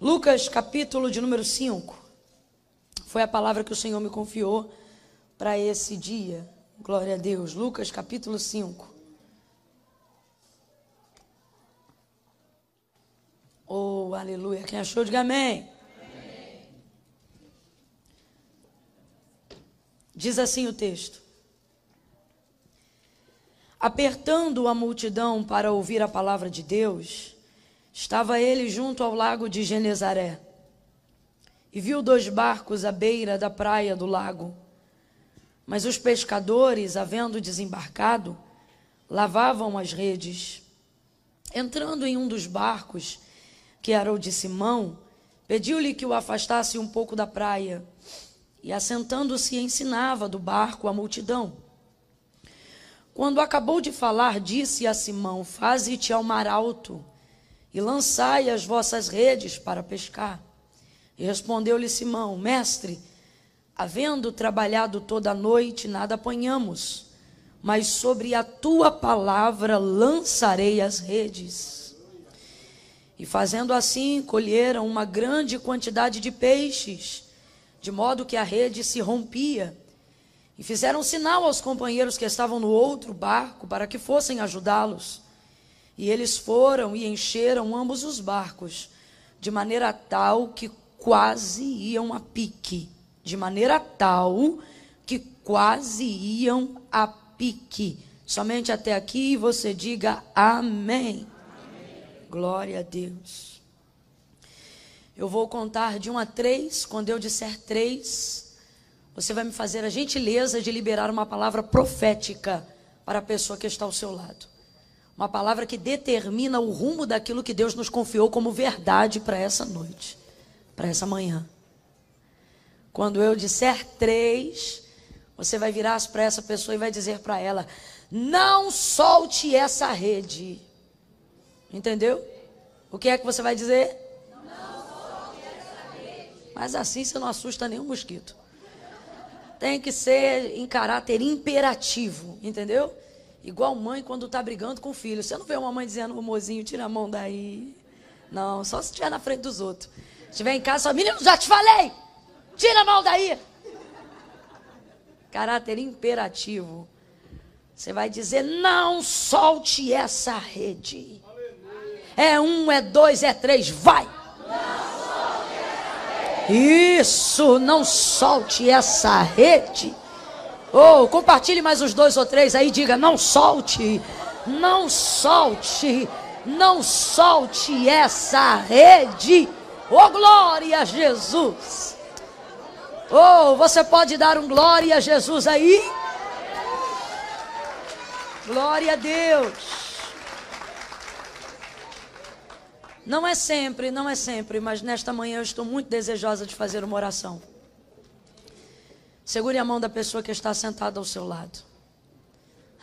Lucas, capítulo de número 5. Foi a palavra que o Senhor me confiou para esse dia. Glória a Deus. Lucas, capítulo 5. Oh, aleluia. Quem achou, diga amém. amém. Diz assim o texto: Apertando a multidão para ouvir a palavra de Deus, Estava ele junto ao lago de Genezaré e viu dois barcos à beira da praia do lago. Mas os pescadores, havendo desembarcado, lavavam as redes. Entrando em um dos barcos, que era o de Simão, pediu-lhe que o afastasse um pouco da praia. E assentando-se, ensinava do barco a multidão. Quando acabou de falar, disse a Simão: Faze-te ao mar alto e lançai as vossas redes para pescar. E respondeu-lhe Simão: Mestre, havendo trabalhado toda a noite, nada apanhamos, mas sobre a tua palavra lançarei as redes. E fazendo assim, colheram uma grande quantidade de peixes, de modo que a rede se rompia. E fizeram sinal aos companheiros que estavam no outro barco para que fossem ajudá-los. E eles foram e encheram ambos os barcos, de maneira tal que quase iam a pique. De maneira tal que quase iam a pique. Somente até aqui você diga amém. amém. Glória a Deus. Eu vou contar de um a três. Quando eu disser três, você vai me fazer a gentileza de liberar uma palavra profética para a pessoa que está ao seu lado. Uma palavra que determina o rumo daquilo que Deus nos confiou como verdade para essa noite, para essa manhã. Quando eu disser três, você vai virar para essa pessoa e vai dizer para ela: não solte essa rede. Entendeu? O que é que você vai dizer? Não solte essa rede. Mas assim você não assusta nenhum mosquito. Tem que ser em caráter imperativo, entendeu? Igual mãe quando está brigando com o filho. Você não vê uma mãe dizendo, mozinho, tira a mão daí. Não, só se estiver na frente dos outros. Se estiver em casa, só, menino, já te falei! Tira a mão daí! Caráter imperativo. Você vai dizer, não solte essa rede. É um, é dois, é três, vai! Isso, não solte essa rede. Oh, compartilhe mais uns dois ou três aí, diga: não solte, não solte, não solte essa rede. Oh, glória a Jesus. Oh, você pode dar um glória a Jesus aí? Glória a Deus. Não é sempre, não é sempre, mas nesta manhã eu estou muito desejosa de fazer uma oração. Segure a mão da pessoa que está sentada ao seu lado.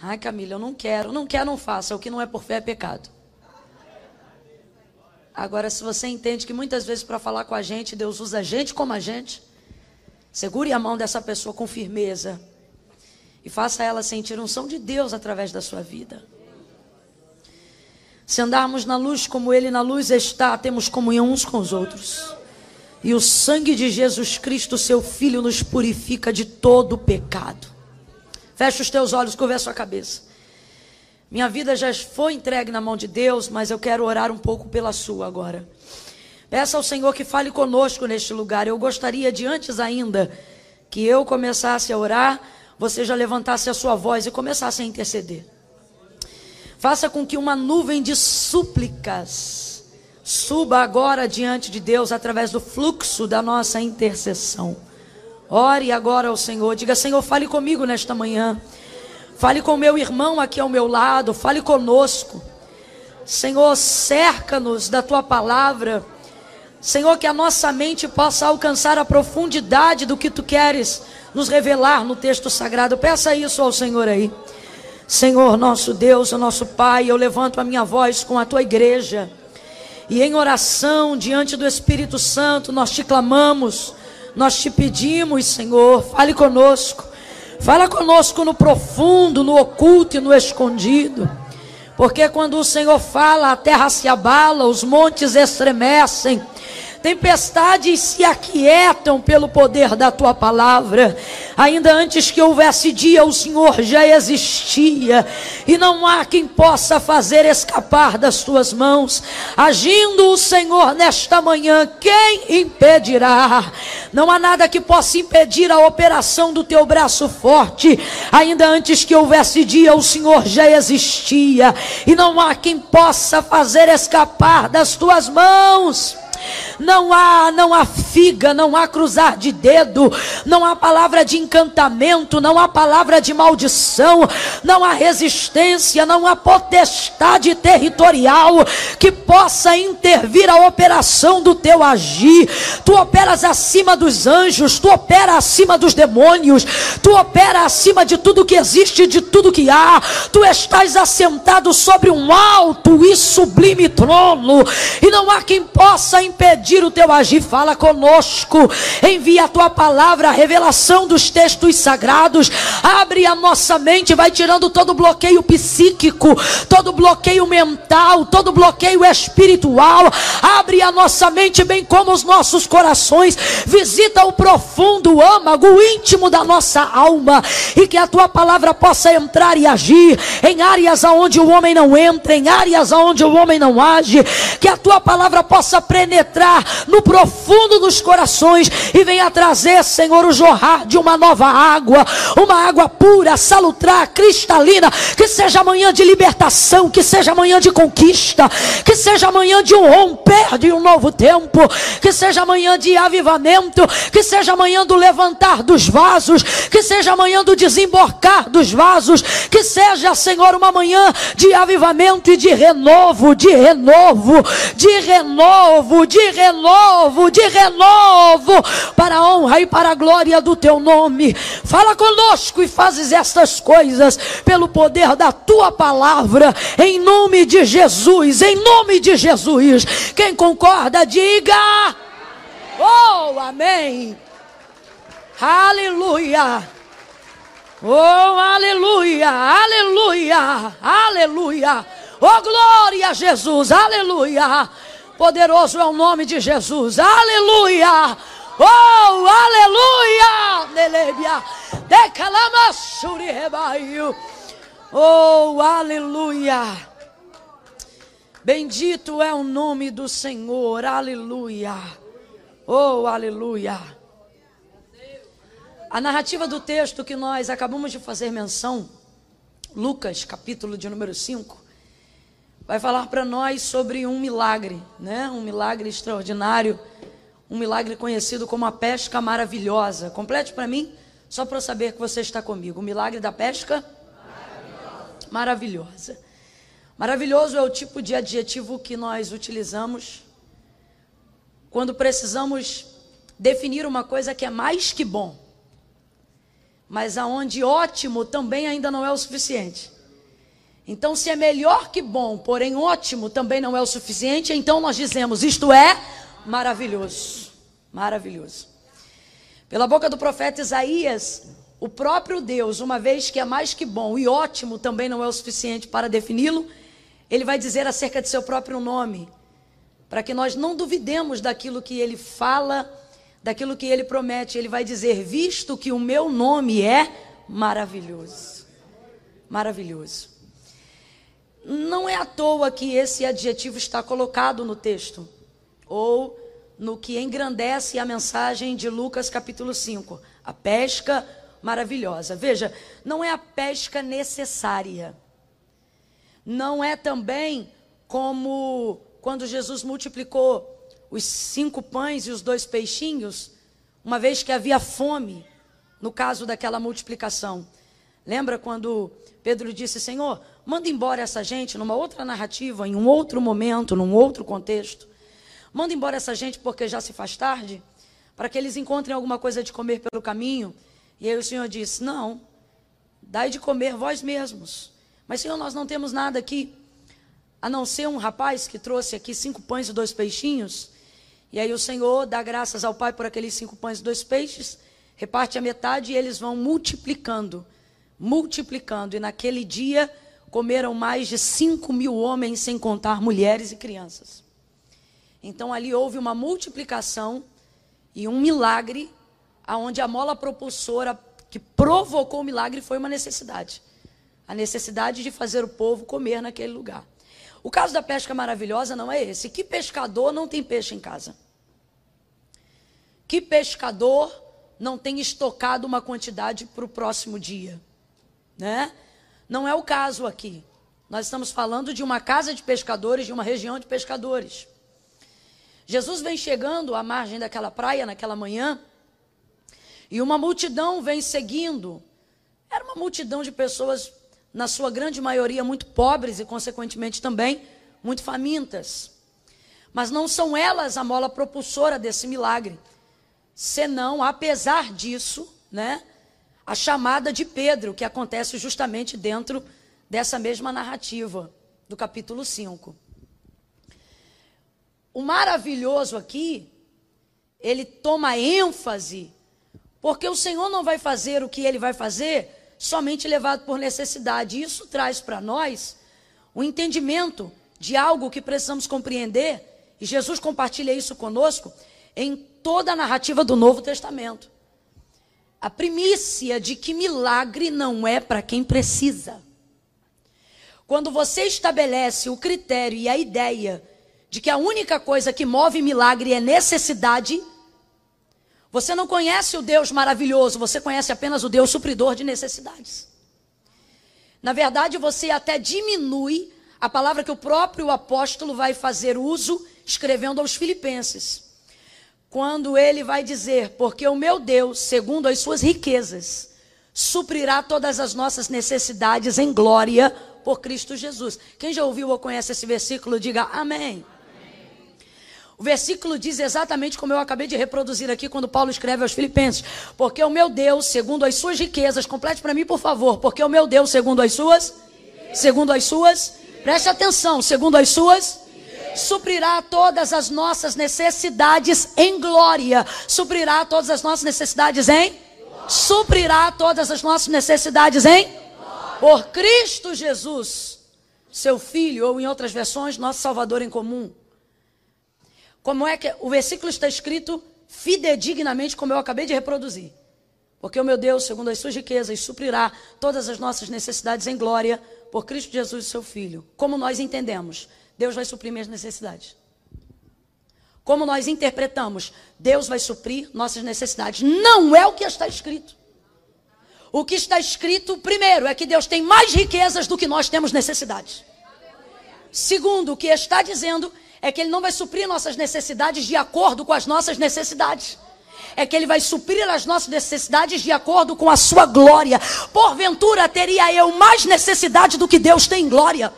Ai, Camila, eu não quero. Não quer, não faça. O que não é por fé é pecado. Agora, se você entende que muitas vezes para falar com a gente, Deus usa a gente como a gente, segure a mão dessa pessoa com firmeza e faça ela sentir um som de Deus através da sua vida. Se andarmos na luz como Ele na luz está, temos comunhão uns com os outros. E o sangue de Jesus Cristo, seu Filho, nos purifica de todo pecado. Fecha os teus olhos, curva a sua cabeça. Minha vida já foi entregue na mão de Deus, mas eu quero orar um pouco pela sua agora. Peça ao Senhor que fale conosco neste lugar. Eu gostaria de antes ainda que eu começasse a orar, você já levantasse a sua voz e começasse a interceder. Faça com que uma nuvem de súplicas Suba agora diante de Deus através do fluxo da nossa intercessão. Ore agora ao Senhor. Diga, Senhor, fale comigo nesta manhã. Fale com meu irmão aqui ao meu lado. Fale conosco. Senhor, cerca-nos da tua palavra. Senhor, que a nossa mente possa alcançar a profundidade do que tu queres nos revelar no texto sagrado. Peça isso ao Senhor aí. Senhor, nosso Deus, nosso Pai, eu levanto a minha voz com a tua igreja. E em oração diante do Espírito Santo, nós te clamamos, nós te pedimos, Senhor, fale conosco. Fala conosco no profundo, no oculto e no escondido. Porque quando o Senhor fala, a terra se abala, os montes estremecem. Tempestades se aquietam pelo poder da tua palavra. Ainda antes que houvesse dia, o Senhor já existia, e não há quem possa fazer escapar das tuas mãos. Agindo o Senhor nesta manhã, quem impedirá? Não há nada que possa impedir a operação do teu braço forte. Ainda antes que houvesse dia, o Senhor já existia, e não há quem possa fazer escapar das tuas mãos. Não há, não há figa, não há cruzar de dedo, não há palavra de encantamento, não há palavra de maldição, não há resistência, não há potestade territorial que possa intervir a operação do teu agir. Tu operas acima dos anjos, tu operas acima dos demônios, tu operas acima de tudo que existe, de tudo que há. Tu estás assentado sobre um alto e sublime trono, e não há quem possa impedir o teu agir, fala conosco, envia a tua palavra, a revelação dos textos sagrados, abre a nossa mente, vai tirando todo bloqueio psíquico, todo bloqueio mental, todo bloqueio espiritual, abre a nossa mente, bem como os nossos corações, visita o profundo, âmago, o íntimo da nossa alma, e que a tua palavra possa entrar e agir em áreas aonde o homem não entra, em áreas aonde o homem não age, que a tua palavra possa penetrar no profundo dos corações e venha trazer, Senhor, o jorrar de uma nova água, uma água pura, salutrar, cristalina, que seja amanhã de libertação, que seja amanhã de conquista, que seja amanhã de um romper de um novo tempo, que seja amanhã de avivamento, que seja amanhã do levantar dos vasos, que seja amanhã do desemborcar dos vasos, que seja, Senhor, uma manhã de avivamento e de renovo, de renovo, de renovo, de renovo, de renovo, para a honra e para a glória do teu nome. Fala conosco e fazes estas coisas pelo poder da tua palavra, em nome de Jesus, em nome de Jesus. Quem concorda, diga. Oh, amém. Aleluia. Oh, aleluia, aleluia, aleluia. Oh, glória a Jesus, aleluia. Poderoso é o nome de Jesus. Aleluia! Oh, aleluia! Nelebia. Decalamasuri rebaio. Oh, aleluia! Bendito é o nome do Senhor. Aleluia! Oh, aleluia! A narrativa do texto que nós acabamos de fazer menção, Lucas, capítulo de número 5, vai falar para nós sobre um milagre, né? Um milagre extraordinário, um milagre conhecido como a pesca maravilhosa. Complete para mim, só para eu saber que você está comigo. O milagre da pesca maravilhosa. maravilhosa. Maravilhoso é o tipo de adjetivo que nós utilizamos quando precisamos definir uma coisa que é mais que bom, mas aonde ótimo também ainda não é o suficiente. Então, se é melhor que bom, porém ótimo também não é o suficiente, então nós dizemos: isto é maravilhoso. Maravilhoso. Pela boca do profeta Isaías, o próprio Deus, uma vez que é mais que bom e ótimo também não é o suficiente para defini-lo, ele vai dizer acerca de seu próprio nome, para que nós não duvidemos daquilo que ele fala, daquilo que ele promete. Ele vai dizer: visto que o meu nome é maravilhoso. Maravilhoso. Não é à toa que esse adjetivo está colocado no texto, ou no que engrandece a mensagem de Lucas capítulo 5, a pesca maravilhosa. Veja, não é a pesca necessária. Não é também como quando Jesus multiplicou os cinco pães e os dois peixinhos, uma vez que havia fome, no caso daquela multiplicação. Lembra quando Pedro disse: Senhor, manda embora essa gente numa outra narrativa, em um outro momento, num outro contexto. Manda embora essa gente porque já se faz tarde, para que eles encontrem alguma coisa de comer pelo caminho. E aí o Senhor disse: Não, dai de comer vós mesmos. Mas, Senhor, nós não temos nada aqui, a não ser um rapaz que trouxe aqui cinco pães e dois peixinhos. E aí o Senhor dá graças ao Pai por aqueles cinco pães e dois peixes, reparte a metade e eles vão multiplicando multiplicando. E naquele dia comeram mais de cinco mil homens, sem contar mulheres e crianças. Então ali houve uma multiplicação e um milagre, aonde a mola propulsora que provocou o milagre foi uma necessidade. A necessidade de fazer o povo comer naquele lugar. O caso da pesca maravilhosa não é esse. Que pescador não tem peixe em casa? Que pescador não tem estocado uma quantidade para o próximo dia? Né? Não é o caso aqui. Nós estamos falando de uma casa de pescadores, de uma região de pescadores. Jesus vem chegando à margem daquela praia naquela manhã e uma multidão vem seguindo. Era uma multidão de pessoas, na sua grande maioria, muito pobres e, consequentemente, também muito famintas. Mas não são elas a mola propulsora desse milagre, senão, apesar disso, né, a chamada de Pedro, que acontece justamente dentro dessa mesma narrativa do capítulo 5. O maravilhoso aqui, ele toma ênfase, porque o Senhor não vai fazer o que ele vai fazer somente levado por necessidade. Isso traz para nós o entendimento de algo que precisamos compreender, e Jesus compartilha isso conosco em toda a narrativa do Novo Testamento. A primícia de que milagre não é para quem precisa. Quando você estabelece o critério e a ideia de que a única coisa que move milagre é necessidade, você não conhece o Deus maravilhoso, você conhece apenas o Deus supridor de necessidades. Na verdade, você até diminui a palavra que o próprio apóstolo vai fazer uso escrevendo aos Filipenses. Quando ele vai dizer: Porque o meu Deus, segundo as suas riquezas, suprirá todas as nossas necessidades em glória por Cristo Jesus. Quem já ouviu ou conhece esse versículo, diga amém. O versículo diz exatamente como eu acabei de reproduzir aqui quando Paulo escreve aos Filipenses: Porque o meu Deus, segundo as suas riquezas, complete para mim, por favor. Porque o meu Deus, segundo as suas, segundo as suas, preste atenção, segundo as suas, suprirá todas as nossas necessidades em glória. Suprirá todas as nossas necessidades em suprirá todas as nossas necessidades em por Cristo Jesus, seu filho, ou em outras versões, nosso Salvador em comum. Como é que o versículo está escrito fidedignamente, como eu acabei de reproduzir. Porque o meu Deus, segundo as suas riquezas, suprirá todas as nossas necessidades em glória por Cristo Jesus, seu Filho. Como nós entendemos? Deus vai suprir minhas necessidades. Como nós interpretamos? Deus vai suprir nossas necessidades. Não é o que está escrito. O que está escrito, primeiro, é que Deus tem mais riquezas do que nós temos necessidades. Segundo, o que está dizendo é que Ele não vai suprir nossas necessidades de acordo com as nossas necessidades. É que Ele vai suprir as nossas necessidades de acordo com a Sua glória. Porventura teria eu mais necessidade do que Deus tem glória.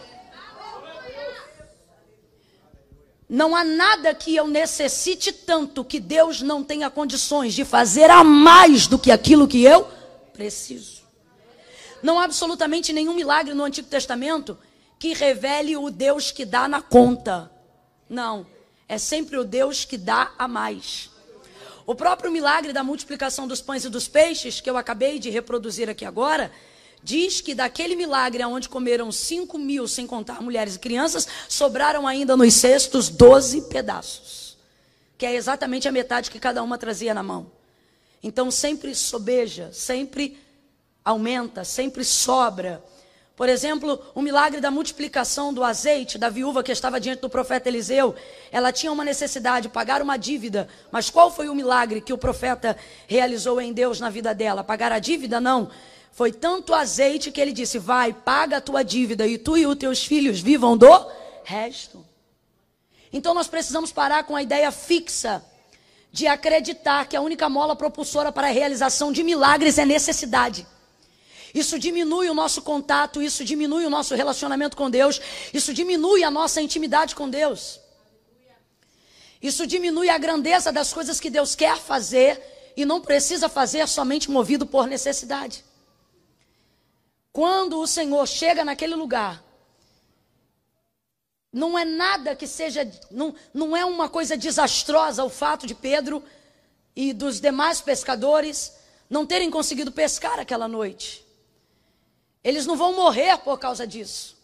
Não há nada que eu necessite tanto que Deus não tenha condições de fazer a mais do que aquilo que eu preciso. Não há absolutamente nenhum milagre no Antigo Testamento que revele o Deus que dá na conta. Não. É sempre o Deus que dá a mais. O próprio milagre da multiplicação dos pães e dos peixes, que eu acabei de reproduzir aqui agora, diz que daquele milagre onde comeram cinco mil, sem contar mulheres e crianças, sobraram ainda nos cestos doze pedaços, que é exatamente a metade que cada uma trazia na mão. Então sempre sobeja, sempre aumenta, sempre sobra. Por exemplo, o milagre da multiplicação do azeite da viúva que estava diante do profeta Eliseu. Ela tinha uma necessidade, pagar uma dívida. Mas qual foi o milagre que o profeta realizou em Deus na vida dela? Pagar a dívida? Não. Foi tanto azeite que ele disse: Vai, paga a tua dívida e tu e os teus filhos vivam do resto. Então nós precisamos parar com a ideia fixa de acreditar que a única mola propulsora para a realização de milagres é necessidade. Isso diminui o nosso contato, isso diminui o nosso relacionamento com Deus, isso diminui a nossa intimidade com Deus. Isso diminui a grandeza das coisas que Deus quer fazer e não precisa fazer somente movido por necessidade. Quando o Senhor chega naquele lugar, não é nada que seja, não, não é uma coisa desastrosa o fato de Pedro e dos demais pescadores não terem conseguido pescar aquela noite. Eles não vão morrer por causa disso.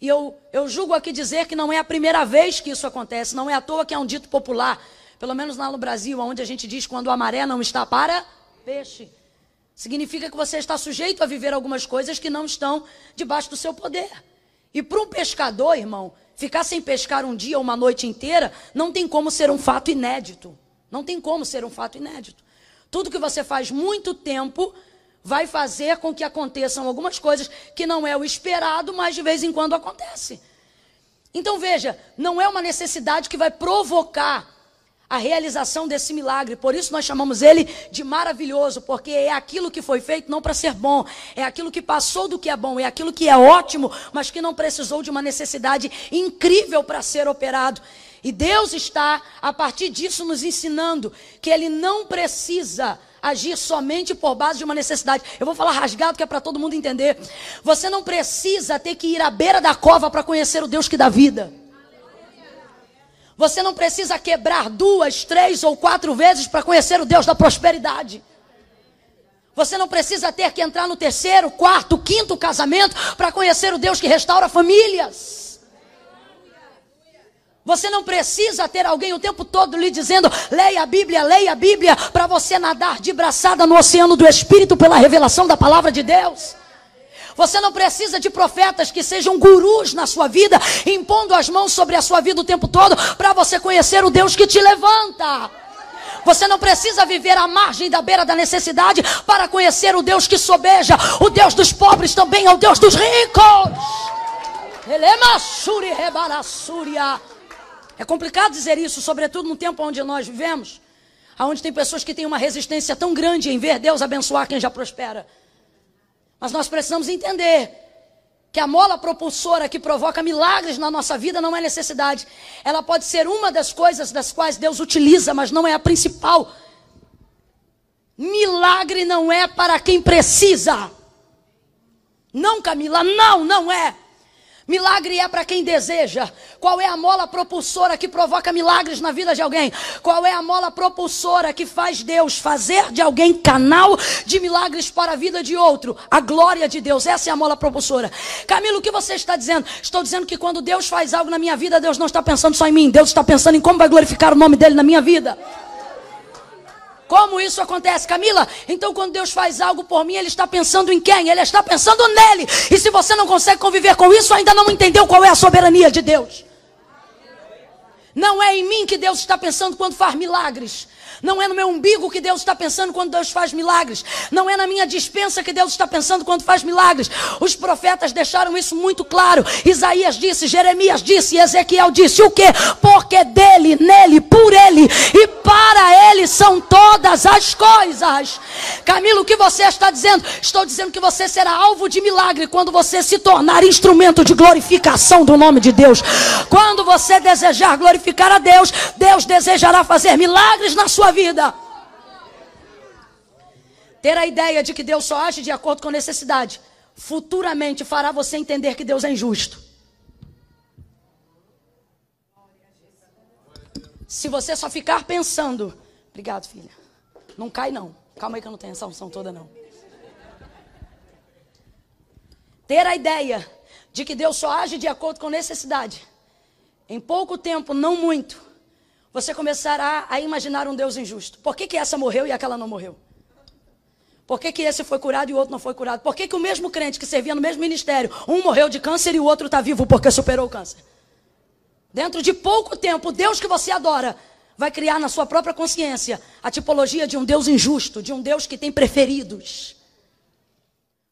E eu, eu julgo aqui dizer que não é a primeira vez que isso acontece, não é à toa que é um dito popular, pelo menos lá no Brasil, onde a gente diz quando a maré não está para peixe. Significa que você está sujeito a viver algumas coisas que não estão debaixo do seu poder. E para um pescador, irmão, ficar sem pescar um dia ou uma noite inteira não tem como ser um fato inédito. Não tem como ser um fato inédito. Tudo que você faz muito tempo vai fazer com que aconteçam algumas coisas que não é o esperado, mas de vez em quando acontece. Então veja, não é uma necessidade que vai provocar a realização desse milagre. Por isso nós chamamos ele de maravilhoso, porque é aquilo que foi feito não para ser bom, é aquilo que passou do que é bom, é aquilo que é ótimo, mas que não precisou de uma necessidade incrível para ser operado. E Deus está, a partir disso, nos ensinando que Ele não precisa agir somente por base de uma necessidade. Eu vou falar rasgado que é para todo mundo entender. Você não precisa ter que ir à beira da cova para conhecer o Deus que dá vida. Você não precisa quebrar duas, três ou quatro vezes para conhecer o Deus da prosperidade. Você não precisa ter que entrar no terceiro, quarto, quinto casamento para conhecer o Deus que restaura famílias. Você não precisa ter alguém o tempo todo lhe dizendo, leia a Bíblia, leia a Bíblia, para você nadar de braçada no oceano do Espírito pela revelação da palavra de Deus. Você não precisa de profetas que sejam gurus na sua vida, impondo as mãos sobre a sua vida o tempo todo, para você conhecer o Deus que te levanta. Você não precisa viver à margem da beira da necessidade para conhecer o Deus que sobeja. O Deus dos pobres também é o Deus dos ricos. É complicado dizer isso, sobretudo no tempo onde nós vivemos, onde tem pessoas que têm uma resistência tão grande em ver Deus abençoar quem já prospera. Mas nós precisamos entender que a mola propulsora que provoca milagres na nossa vida não é necessidade. Ela pode ser uma das coisas das quais Deus utiliza, mas não é a principal. Milagre não é para quem precisa. Não, Camila, não, não é. Milagre é para quem deseja. Qual é a mola propulsora que provoca milagres na vida de alguém? Qual é a mola propulsora que faz Deus fazer de alguém canal de milagres para a vida de outro? A glória de Deus. Essa é a mola propulsora. Camilo, o que você está dizendo? Estou dizendo que quando Deus faz algo na minha vida, Deus não está pensando só em mim. Deus está pensando em como vai glorificar o nome dele na minha vida. Como isso acontece, Camila? Então, quando Deus faz algo por mim, Ele está pensando em quem? Ele está pensando nele. E se você não consegue conviver com isso, ainda não entendeu qual é a soberania de Deus. Não é em mim que Deus está pensando quando faz milagres. Não é no meu umbigo que Deus está pensando quando Deus faz milagres. Não é na minha dispensa que Deus está pensando quando faz milagres. Os profetas deixaram isso muito claro. Isaías disse, Jeremias disse, Ezequiel disse o quê? Porque dele, nele, por ele e para ele são todas as coisas. Camilo, o que você está dizendo? Estou dizendo que você será alvo de milagre quando você se tornar instrumento de glorificação do nome de Deus. Quando você desejar glorificar a Deus, Deus desejará fazer milagres na sua vida. Ter a ideia de que Deus só age de acordo com necessidade, futuramente fará você entender que Deus é injusto. Se você só ficar pensando, obrigado, filha. Não cai não. Calma aí que eu não tenho essa unção toda não. Ter a ideia de que Deus só age de acordo com necessidade. Em pouco tempo, não muito, você começará a imaginar um Deus injusto. Por que, que essa morreu e aquela não morreu? Por que, que esse foi curado e o outro não foi curado? Por que, que o mesmo crente que servia no mesmo ministério, um morreu de câncer e o outro está vivo porque superou o câncer? Dentro de pouco tempo, o Deus que você adora vai criar na sua própria consciência a tipologia de um Deus injusto, de um Deus que tem preferidos.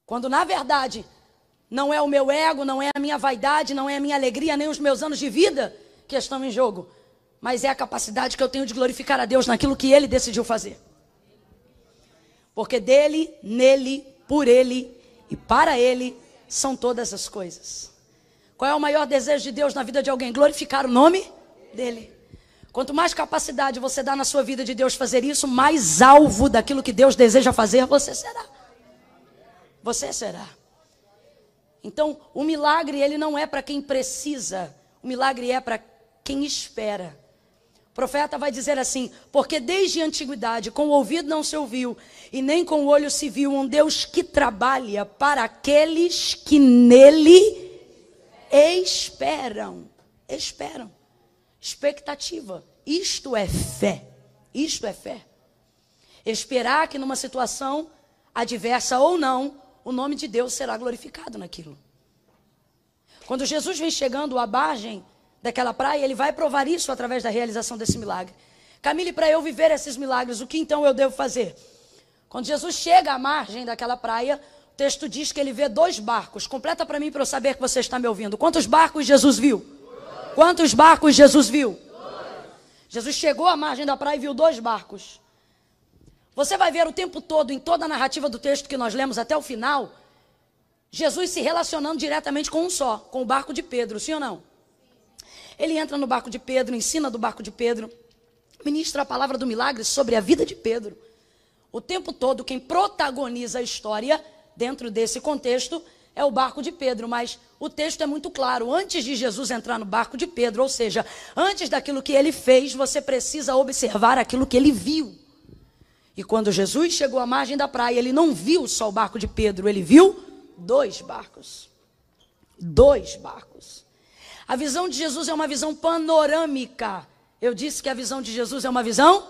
Quando na verdade não é o meu ego, não é a minha vaidade, não é a minha alegria, nem os meus anos de vida que estão em jogo mas é a capacidade que eu tenho de glorificar a Deus naquilo que Ele decidiu fazer. Porque dele, nele, por Ele e para Ele são todas as coisas. Qual é o maior desejo de Deus na vida de alguém? Glorificar o nome dEle. Quanto mais capacidade você dá na sua vida de Deus fazer isso, mais alvo daquilo que Deus deseja fazer você será. Você será. Então, o milagre ele não é para quem precisa, o milagre é para quem espera. Profeta vai dizer assim: porque desde a antiguidade com o ouvido não se ouviu, e nem com o olho se viu um Deus que trabalha para aqueles que nele esperam. Esperam. Expectativa. Isto é fé. Isto é fé. Esperar que numa situação adversa ou não, o nome de Deus será glorificado naquilo. Quando Jesus vem chegando à margem daquela praia, ele vai provar isso através da realização desse milagre. Camille, para eu viver esses milagres, o que então eu devo fazer? Quando Jesus chega à margem daquela praia, o texto diz que ele vê dois barcos. Completa para mim para eu saber que você está me ouvindo. Quantos barcos Jesus viu? Quantos barcos Jesus viu? Jesus chegou à margem da praia e viu dois barcos. Você vai ver o tempo todo, em toda a narrativa do texto que nós lemos até o final, Jesus se relacionando diretamente com um só, com o barco de Pedro, sim ou não? Ele entra no barco de Pedro, ensina do barco de Pedro, ministra a palavra do milagre sobre a vida de Pedro. O tempo todo, quem protagoniza a história dentro desse contexto é o barco de Pedro, mas o texto é muito claro. Antes de Jesus entrar no barco de Pedro, ou seja, antes daquilo que ele fez, você precisa observar aquilo que ele viu. E quando Jesus chegou à margem da praia, ele não viu só o barco de Pedro, ele viu dois barcos. Dois barcos. A visão de Jesus é uma visão panorâmica. Eu disse que a visão de Jesus é uma visão?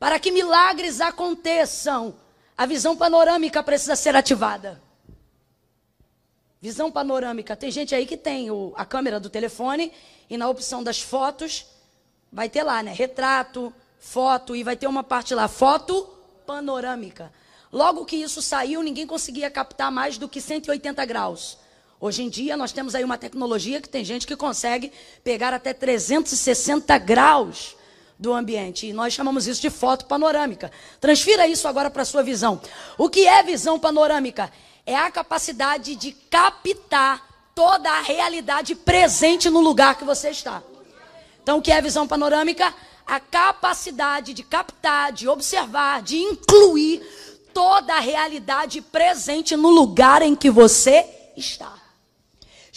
Para que milagres aconteçam, a visão panorâmica precisa ser ativada. Visão panorâmica. Tem gente aí que tem o, a câmera do telefone e na opção das fotos vai ter lá, né? Retrato, foto e vai ter uma parte lá, foto panorâmica. Logo que isso saiu, ninguém conseguia captar mais do que 180 graus. Hoje em dia nós temos aí uma tecnologia que tem gente que consegue pegar até 360 graus do ambiente. E nós chamamos isso de foto panorâmica. Transfira isso agora para a sua visão. O que é visão panorâmica? É a capacidade de captar toda a realidade presente no lugar que você está. Então, o que é visão panorâmica? A capacidade de captar, de observar, de incluir toda a realidade presente no lugar em que você está.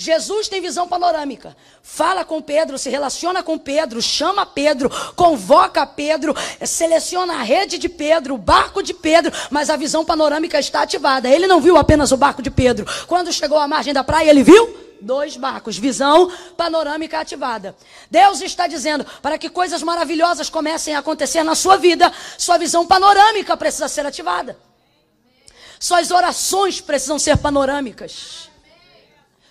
Jesus tem visão panorâmica. Fala com Pedro, se relaciona com Pedro, chama Pedro, convoca Pedro, seleciona a rede de Pedro, o barco de Pedro, mas a visão panorâmica está ativada. Ele não viu apenas o barco de Pedro. Quando chegou à margem da praia, ele viu dois barcos, visão panorâmica ativada. Deus está dizendo, para que coisas maravilhosas comecem a acontecer na sua vida, sua visão panorâmica precisa ser ativada. Suas orações precisam ser panorâmicas.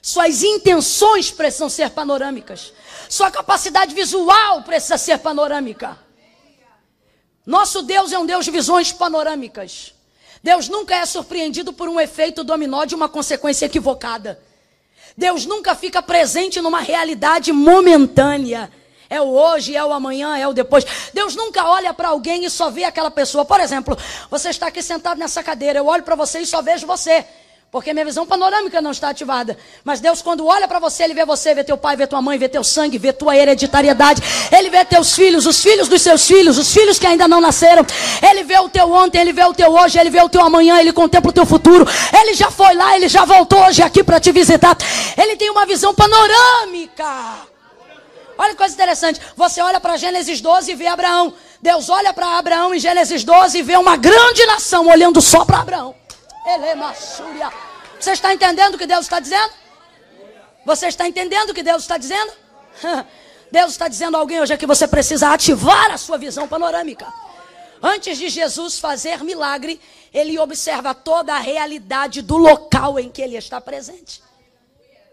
Suas intenções precisam ser panorâmicas. Sua capacidade visual precisa ser panorâmica. Nosso Deus é um Deus de visões panorâmicas. Deus nunca é surpreendido por um efeito dominó de uma consequência equivocada. Deus nunca fica presente numa realidade momentânea. É o hoje, é o amanhã, é o depois. Deus nunca olha para alguém e só vê aquela pessoa. Por exemplo, você está aqui sentado nessa cadeira, eu olho para você e só vejo você. Porque minha visão panorâmica não está ativada. Mas Deus, quando olha para você, Ele vê você, vê teu pai, vê tua mãe, vê teu sangue, vê tua hereditariedade. Ele vê teus filhos, os filhos dos seus filhos, os filhos que ainda não nasceram. Ele vê o teu ontem, Ele vê o teu hoje, Ele vê o teu amanhã, Ele contempla o teu futuro. Ele já foi lá, Ele já voltou hoje aqui para te visitar. Ele tem uma visão panorâmica. Olha que coisa interessante. Você olha para Gênesis 12 e vê Abraão. Deus olha para Abraão em Gênesis 12 e vê uma grande nação olhando só para Abraão. Você está entendendo o que Deus está dizendo? Você está entendendo o que Deus está dizendo? Deus está dizendo a alguém hoje é que você precisa ativar a sua visão panorâmica. Antes de Jesus fazer milagre, ele observa toda a realidade do local em que ele está presente.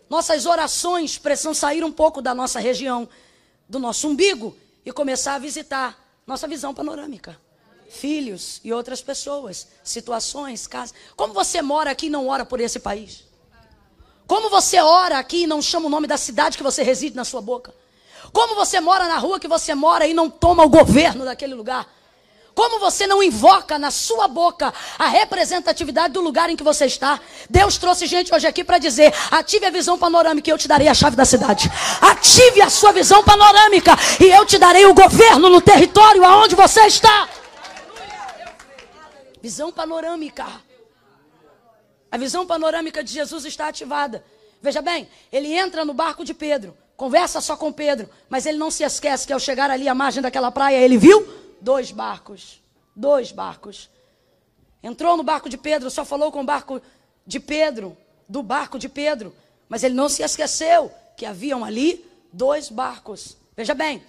Nossas orações precisam sair um pouco da nossa região, do nosso umbigo e começar a visitar nossa visão panorâmica filhos e outras pessoas, situações, casas. Como você mora aqui e não ora por esse país? Como você ora aqui e não chama o nome da cidade que você reside na sua boca? Como você mora na rua que você mora e não toma o governo daquele lugar? Como você não invoca na sua boca a representatividade do lugar em que você está? Deus trouxe gente hoje aqui para dizer: ative a visão panorâmica e eu te darei a chave da cidade. Ative a sua visão panorâmica e eu te darei o governo no território aonde você está. Visão panorâmica. A visão panorâmica de Jesus está ativada. Veja bem, ele entra no barco de Pedro, conversa só com Pedro, mas ele não se esquece que ao chegar ali à margem daquela praia, ele viu dois barcos. Dois barcos. Entrou no barco de Pedro, só falou com o barco de Pedro, do barco de Pedro. Mas ele não se esqueceu que haviam ali dois barcos. Veja bem,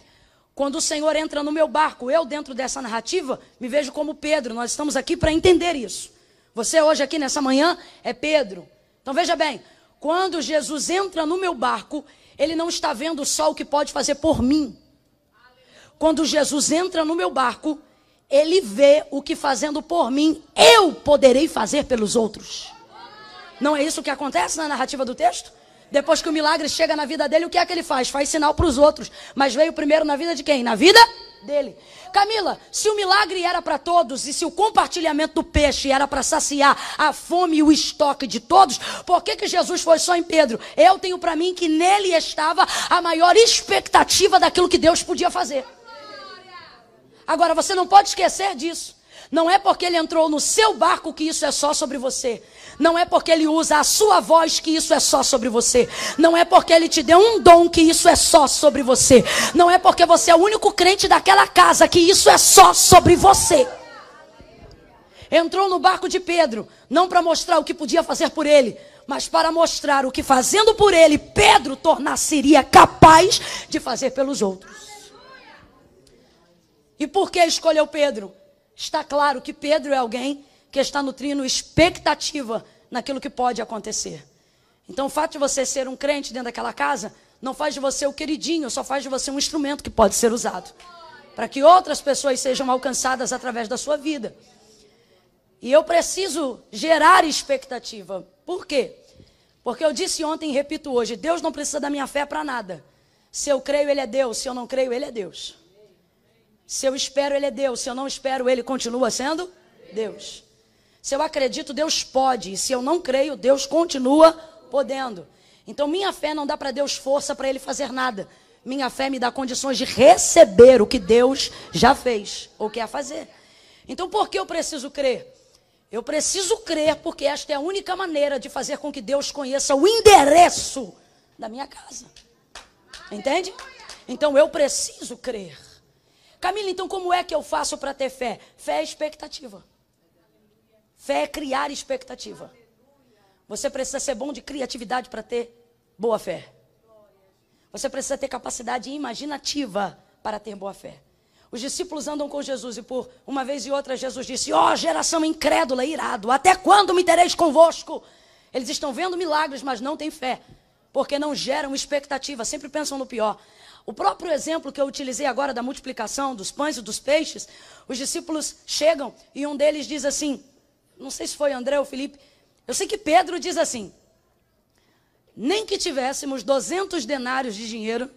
quando o Senhor entra no meu barco, eu dentro dessa narrativa, me vejo como Pedro. Nós estamos aqui para entender isso. Você hoje aqui nessa manhã é Pedro. Então veja bem, quando Jesus entra no meu barco, ele não está vendo só o que pode fazer por mim. Quando Jesus entra no meu barco, ele vê o que fazendo por mim eu poderei fazer pelos outros. Não é isso que acontece na narrativa do texto? Depois que o milagre chega na vida dele, o que é que ele faz? Faz sinal para os outros. Mas veio primeiro na vida de quem? Na vida dele. Camila, se o milagre era para todos e se o compartilhamento do peixe era para saciar a fome e o estoque de todos, por que, que Jesus foi só em Pedro? Eu tenho para mim que nele estava a maior expectativa daquilo que Deus podia fazer. Agora, você não pode esquecer disso. Não é porque ele entrou no seu barco que isso é só sobre você. Não é porque ele usa a sua voz que isso é só sobre você. Não é porque ele te deu um dom que isso é só sobre você. Não é porque você é o único crente daquela casa que isso é só sobre você. Entrou no barco de Pedro, não para mostrar o que podia fazer por ele, mas para mostrar o que fazendo por ele, Pedro tornar-se-iria capaz de fazer pelos outros. E por que escolheu Pedro? Está claro que Pedro é alguém que está nutrindo expectativa naquilo que pode acontecer. Então, o fato de você ser um crente dentro daquela casa não faz de você o queridinho, só faz de você um instrumento que pode ser usado para que outras pessoas sejam alcançadas através da sua vida. E eu preciso gerar expectativa. Por quê? Porque eu disse ontem e repito hoje: Deus não precisa da minha fé para nada. Se eu creio, Ele é Deus. Se eu não creio, Ele é Deus. Se eu espero, Ele é Deus. Se eu não espero, Ele continua sendo Deus. Se eu acredito, Deus pode. E se eu não creio, Deus continua podendo. Então, minha fé não dá para Deus força para Ele fazer nada. Minha fé me dá condições de receber o que Deus já fez ou quer fazer. Então, por que eu preciso crer? Eu preciso crer porque esta é a única maneira de fazer com que Deus conheça o endereço da minha casa. Entende? Então eu preciso crer. Camila, então como é que eu faço para ter fé? Fé é expectativa. Fé é criar expectativa. Você precisa ser bom de criatividade para ter boa fé. Você precisa ter capacidade imaginativa para ter boa fé. Os discípulos andam com Jesus e por uma vez e outra Jesus disse: Ó oh, geração incrédula, irado, até quando me tereis convosco? Eles estão vendo milagres, mas não têm fé, porque não geram expectativa, sempre pensam no pior. O próprio exemplo que eu utilizei agora da multiplicação dos pães e dos peixes, os discípulos chegam e um deles diz assim: não sei se foi André ou Felipe, eu sei que Pedro diz assim: nem que tivéssemos 200 denários de dinheiro,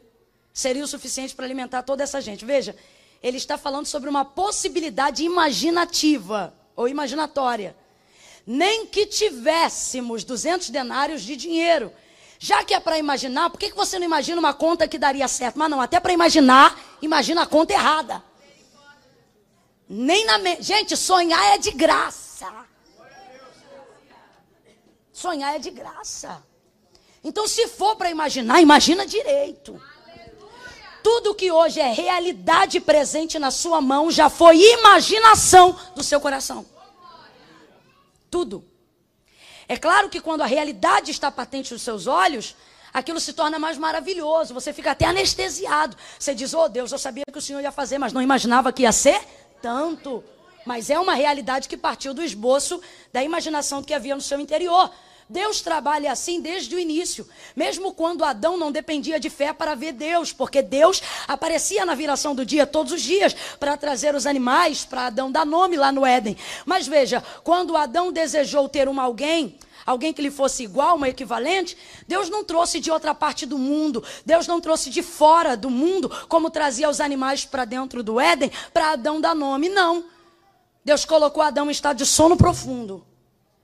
seria o suficiente para alimentar toda essa gente. Veja, ele está falando sobre uma possibilidade imaginativa ou imaginatória. Nem que tivéssemos 200 denários de dinheiro, já que é para imaginar, por que, que você não imagina uma conta que daria certo? Mas não, até para imaginar, imagina a conta errada. Nem na. Gente, sonhar é de graça. Sonhar é de graça. Então, se for para imaginar, imagina direito. Tudo que hoje é realidade presente na sua mão já foi imaginação do seu coração. Tudo. É claro que quando a realidade está patente nos seus olhos, aquilo se torna mais maravilhoso. Você fica até anestesiado. Você diz: Oh Deus, eu sabia que o Senhor ia fazer, mas não imaginava que ia ser tanto. Mas é uma realidade que partiu do esboço da imaginação que havia no seu interior. Deus trabalha assim desde o início, mesmo quando Adão não dependia de fé para ver Deus, porque Deus aparecia na viração do dia todos os dias para trazer os animais para Adão dar nome lá no Éden. Mas veja, quando Adão desejou ter um alguém, alguém que lhe fosse igual, uma equivalente, Deus não trouxe de outra parte do mundo, Deus não trouxe de fora do mundo, como trazia os animais para dentro do Éden, para Adão dar nome, não. Deus colocou Adão em estado de sono profundo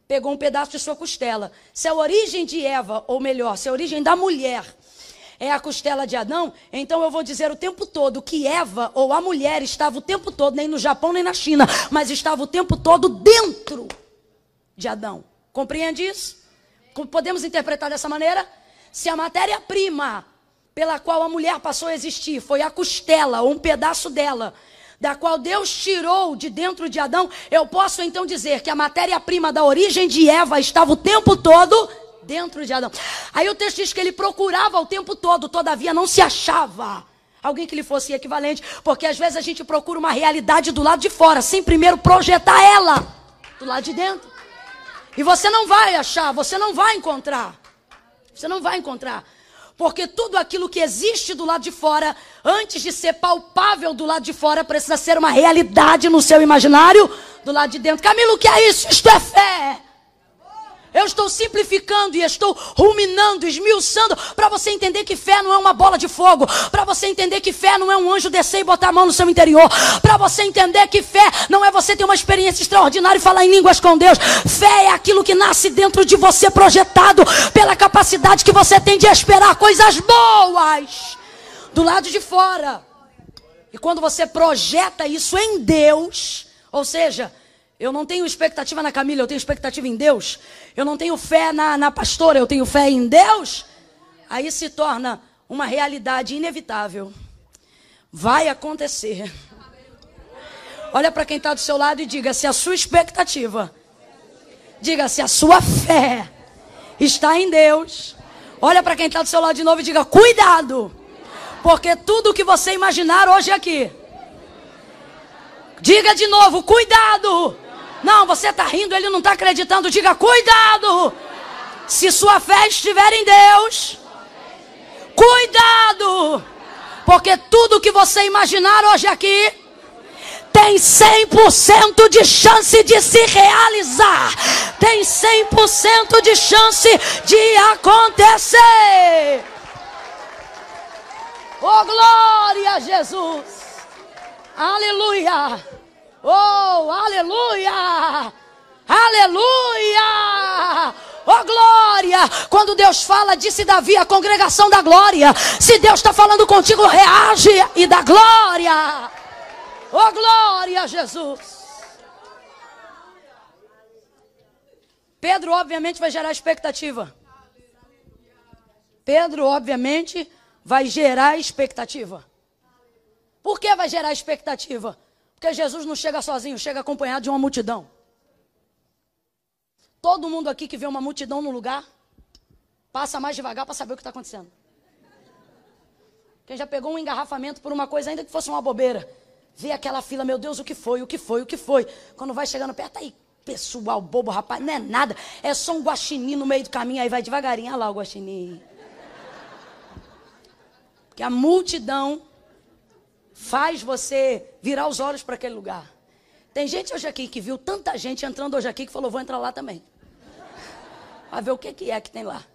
pegou um pedaço de sua costela. Se a origem de Eva, ou melhor, se a origem da mulher é a costela de Adão, então eu vou dizer o tempo todo que Eva ou a mulher estava o tempo todo, nem no Japão nem na China, mas estava o tempo todo dentro de Adão. Compreende isso? Podemos interpretar dessa maneira? Se a matéria-prima pela qual a mulher passou a existir foi a costela ou um pedaço dela, da qual Deus tirou de dentro de Adão, eu posso então dizer que a matéria-prima da origem de Eva estava o tempo todo dentro de Adão. Aí o texto diz que ele procurava o tempo todo, todavia não se achava alguém que lhe fosse equivalente, porque às vezes a gente procura uma realidade do lado de fora, sem primeiro projetar ela do lado de dentro. E você não vai achar, você não vai encontrar. Você não vai encontrar. Porque tudo aquilo que existe do lado de fora, antes de ser palpável do lado de fora, precisa ser uma realidade no seu imaginário do lado de dentro. Camilo, o que é isso? Isto é fé. Eu estou simplificando e estou ruminando, esmiuçando, para você entender que fé não é uma bola de fogo, para você entender que fé não é um anjo descer e botar a mão no seu interior, para você entender que fé não é você ter uma experiência extraordinária e falar em línguas com Deus. Fé é aquilo que nasce dentro de você, projetado pela capacidade que você tem de esperar coisas boas do lado de fora. E quando você projeta isso em Deus, ou seja, eu não tenho expectativa na Camila, eu tenho expectativa em Deus. Eu não tenho fé na, na pastora, eu tenho fé em Deus. Aí se torna uma realidade inevitável. Vai acontecer. Olha para quem está do seu lado e diga se a sua expectativa, diga se a sua fé está em Deus. Olha para quem está do seu lado de novo e diga: cuidado, porque tudo que você imaginar hoje aqui. Diga de novo: cuidado não, você está rindo, ele não está acreditando. Diga, cuidado! Se sua fé estiver em Deus, cuidado! Porque tudo que você imaginar hoje aqui tem 100% de chance de se realizar. Tem 100% de chance de acontecer. Oh, glória a Jesus! Aleluia! Oh, aleluia! Aleluia! Oh glória! Quando Deus fala, disse Davi, a congregação da glória. Se Deus está falando contigo, reage e dá glória. Oh glória, Jesus! Pedro, obviamente, vai gerar expectativa. Pedro, obviamente, vai gerar expectativa. Por que vai gerar expectativa? Porque Jesus não chega sozinho, chega acompanhado de uma multidão. Todo mundo aqui que vê uma multidão no lugar, passa mais devagar para saber o que está acontecendo. Quem já pegou um engarrafamento por uma coisa, ainda que fosse uma bobeira, vê aquela fila, meu Deus, o que foi, o que foi, o que foi. Quando vai chegando perto, aí, pessoal bobo, rapaz, não é nada, é só um guaxinim no meio do caminho, aí vai devagarinho, olha lá o guaxinim. Porque a multidão faz você virar os olhos para aquele lugar. Tem gente hoje aqui que viu tanta gente entrando hoje aqui que falou, vou entrar lá também. Vai ver o que, que é que tem lá.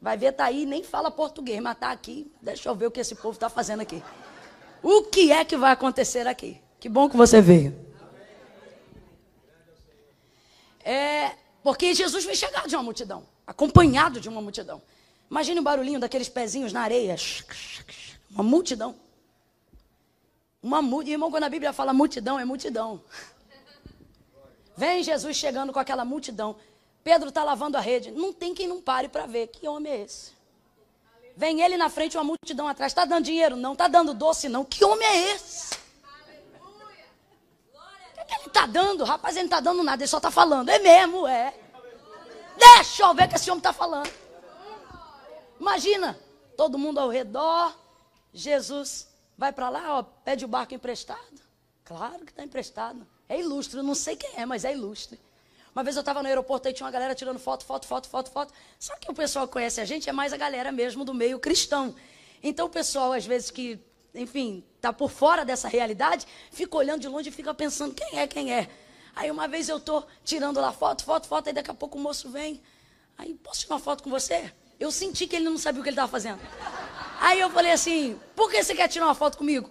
Vai ver, tá aí, nem fala português, mas tá aqui. Deixa eu ver o que esse povo está fazendo aqui. O que é que vai acontecer aqui? Que bom que você veio. É, porque Jesus vem chegar de uma multidão, acompanhado de uma multidão. Imagine o barulhinho daqueles pezinhos na areia. Uma multidão. Uma. Irmão, quando a Bíblia fala multidão, é multidão. Vem Jesus chegando com aquela multidão. Pedro está lavando a rede. Não tem quem não pare para ver. Que homem é esse? Vem ele na frente, uma multidão atrás. Está dando dinheiro? Não. Está dando doce? Não. Que homem é esse? O que, é que ele está dando? Rapaz, ele não está dando nada, ele só está falando. É mesmo, é. Deixa eu ver o que esse homem está falando. Imagina, todo mundo ao redor, Jesus Vai para lá, ó, pede o barco emprestado. Claro que está emprestado. É ilustre, eu não sei quem é, mas é ilustre. Uma vez eu estava no aeroporto e tinha uma galera tirando foto, foto, foto, foto, foto. Só que o pessoal que conhece a gente é mais a galera mesmo do meio cristão. Então o pessoal, às vezes, que, enfim, está por fora dessa realidade, fica olhando de longe e fica pensando quem é, quem é. Aí uma vez eu estou tirando lá foto, foto, foto, aí daqui a pouco o moço vem. Aí, posso tirar uma foto com você? Eu senti que ele não sabia o que ele estava fazendo. Aí eu falei assim, por que você quer tirar uma foto comigo?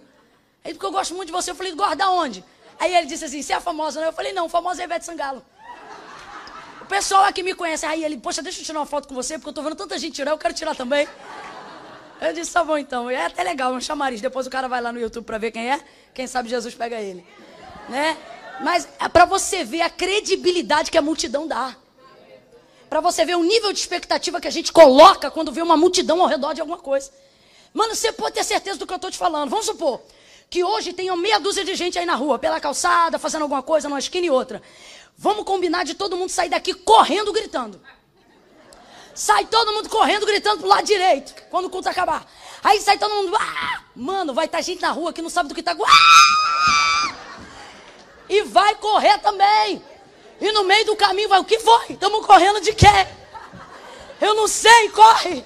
Ele, porque eu gosto muito de você. Eu falei, guarda onde? Aí ele disse assim, você é famosa, né? Eu falei, não, famosa é Ivete Sangalo. O pessoal aqui me conhece. Aí ele, poxa, deixa eu tirar uma foto com você, porque eu tô vendo tanta gente tirar, eu quero tirar também. Eu disse, tá bom então. É até legal, um chamariz. Depois o cara vai lá no YouTube para ver quem é. Quem sabe Jesus pega ele. Né? Mas é para você ver a credibilidade que a multidão dá. Para você ver o nível de expectativa que a gente coloca quando vê uma multidão ao redor de alguma coisa. Mano, você pode ter certeza do que eu estou te falando. Vamos supor que hoje tenha meia dúzia de gente aí na rua, pela calçada, fazendo alguma coisa, numa esquina e outra. Vamos combinar de todo mundo sair daqui correndo, gritando. Sai todo mundo correndo, gritando pro lado direito, quando o culto acabar. Aí sai todo mundo. Ah! Mano, vai estar tá gente na rua que não sabe do que está. Ah! E vai correr também. E no meio do caminho vai, o que foi? Estamos correndo de quê? Eu não sei, corre.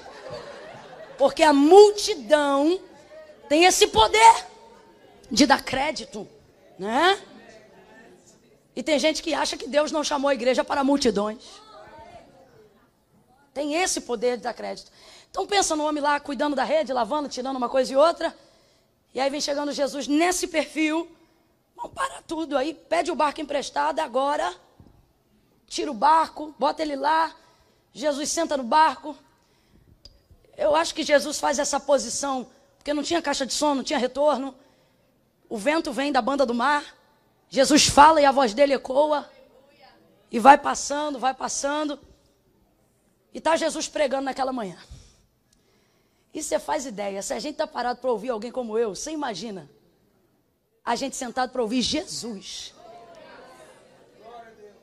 Porque a multidão tem esse poder de dar crédito, né? E tem gente que acha que Deus não chamou a igreja para multidões. Tem esse poder de dar crédito. Então pensa no homem lá cuidando da rede, lavando, tirando uma coisa e outra. E aí vem chegando Jesus nesse perfil. Vamos para tudo aí, pede o barco emprestado agora. Tira o barco, bota ele lá. Jesus senta no barco. Eu acho que Jesus faz essa posição porque não tinha caixa de som, não tinha retorno. O vento vem da banda do mar. Jesus fala e a voz dele ecoa. E vai passando, vai passando. E está Jesus pregando naquela manhã. E você faz ideia, se a gente está parado para ouvir alguém como eu, você imagina a gente sentado para ouvir Jesus.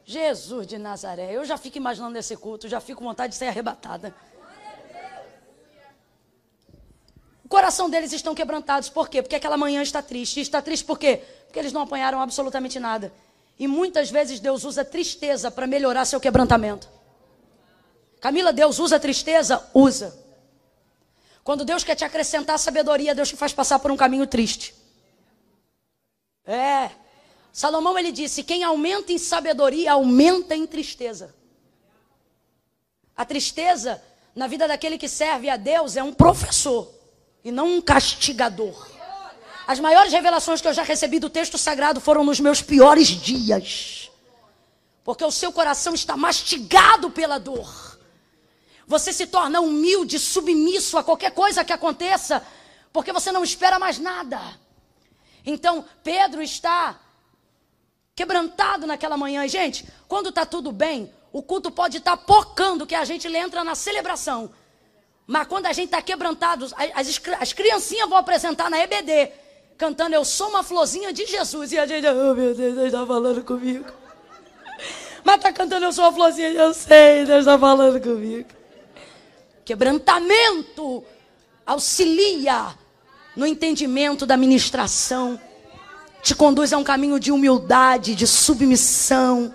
Jesus de Nazaré. Eu já fico imaginando esse culto, já fico com vontade de ser arrebatada. O coração deles estão quebrantados. Por quê? Porque aquela manhã está triste. E está triste por quê? Porque eles não apanharam absolutamente nada. E muitas vezes Deus usa tristeza para melhorar seu quebrantamento. Camila, Deus usa tristeza? Usa. Quando Deus quer te acrescentar sabedoria, Deus te faz passar por um caminho triste. É. Salomão ele disse: quem aumenta em sabedoria, aumenta em tristeza. A tristeza na vida daquele que serve a Deus é um professor e não um castigador. As maiores revelações que eu já recebi do texto sagrado foram nos meus piores dias. Porque o seu coração está mastigado pela dor. Você se torna humilde, submisso a qualquer coisa que aconteça, porque você não espera mais nada. Então, Pedro está quebrantado naquela manhã. E, gente, quando está tudo bem, o culto pode estar tá pocando que a gente entra na celebração. Mas quando a gente está quebrantado, as, as criancinhas vão apresentar na EBD, cantando Eu sou uma florzinha de Jesus. E a gente, oh meu Deus, Deus está falando comigo. Mas está cantando Eu sou uma florzinha, eu sei, Deus está falando comigo. Quebrantamento auxilia no entendimento da ministração, te conduz a um caminho de humildade, de submissão.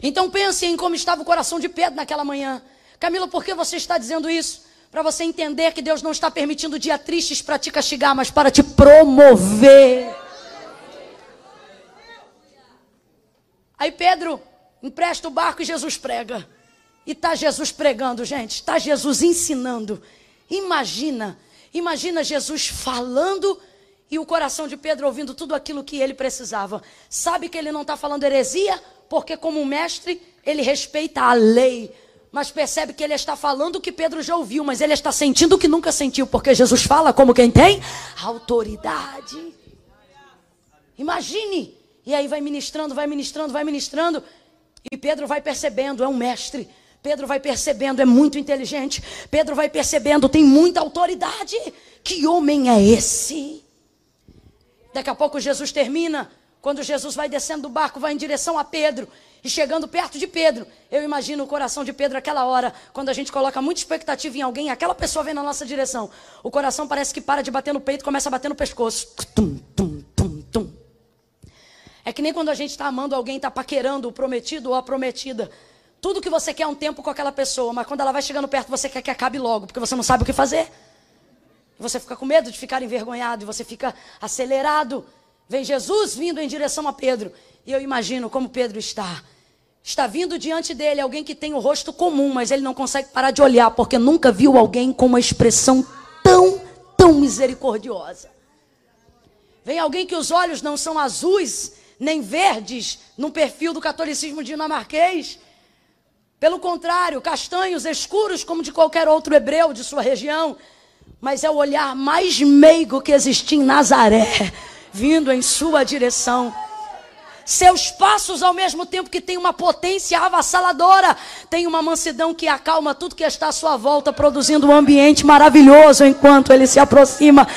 Então pense em como estava o coração de Pedro naquela manhã. Camila, por que você está dizendo isso? Para você entender que Deus não está permitindo dias tristes para te castigar, mas para te promover. Aí Pedro empresta o barco e Jesus prega. E está Jesus pregando, gente, está Jesus ensinando. Imagina, imagina Jesus falando e o coração de Pedro ouvindo tudo aquilo que ele precisava. Sabe que ele não está falando heresia, porque, como mestre, ele respeita a lei. Mas percebe que ele está falando o que Pedro já ouviu, mas ele está sentindo o que nunca sentiu, porque Jesus fala como quem tem autoridade. Imagine. E aí vai ministrando, vai ministrando, vai ministrando. E Pedro vai percebendo, é um mestre. Pedro vai percebendo, é muito inteligente. Pedro vai percebendo, tem muita autoridade. Que homem é esse? Daqui a pouco Jesus termina. Quando Jesus vai descendo do barco, vai em direção a Pedro. E chegando perto de Pedro, eu imagino o coração de Pedro aquela hora, quando a gente coloca muita expectativa em alguém, aquela pessoa vem na nossa direção. O coração parece que para de bater no peito começa a bater no pescoço. Tum, tum, tum, tum. É que nem quando a gente está amando alguém, está paquerando o prometido ou a prometida. Tudo que você quer é um tempo com aquela pessoa, mas quando ela vai chegando perto, você quer que acabe logo, porque você não sabe o que fazer. Você fica com medo de ficar envergonhado, e você fica acelerado. Vem Jesus vindo em direção a Pedro. E eu imagino como Pedro está. Está vindo diante dele alguém que tem o rosto comum, mas ele não consegue parar de olhar, porque nunca viu alguém com uma expressão tão, tão misericordiosa. Vem alguém que os olhos não são azuis nem verdes, no perfil do catolicismo dinamarquês pelo contrário, castanhos escuros como de qualquer outro hebreu de sua região, mas é o olhar mais meigo que existia em Nazaré, vindo em sua direção. Seus passos, ao mesmo tempo que tem uma potência avassaladora, tem uma mansidão que acalma tudo que está à sua volta, produzindo um ambiente maravilhoso enquanto ele se aproxima.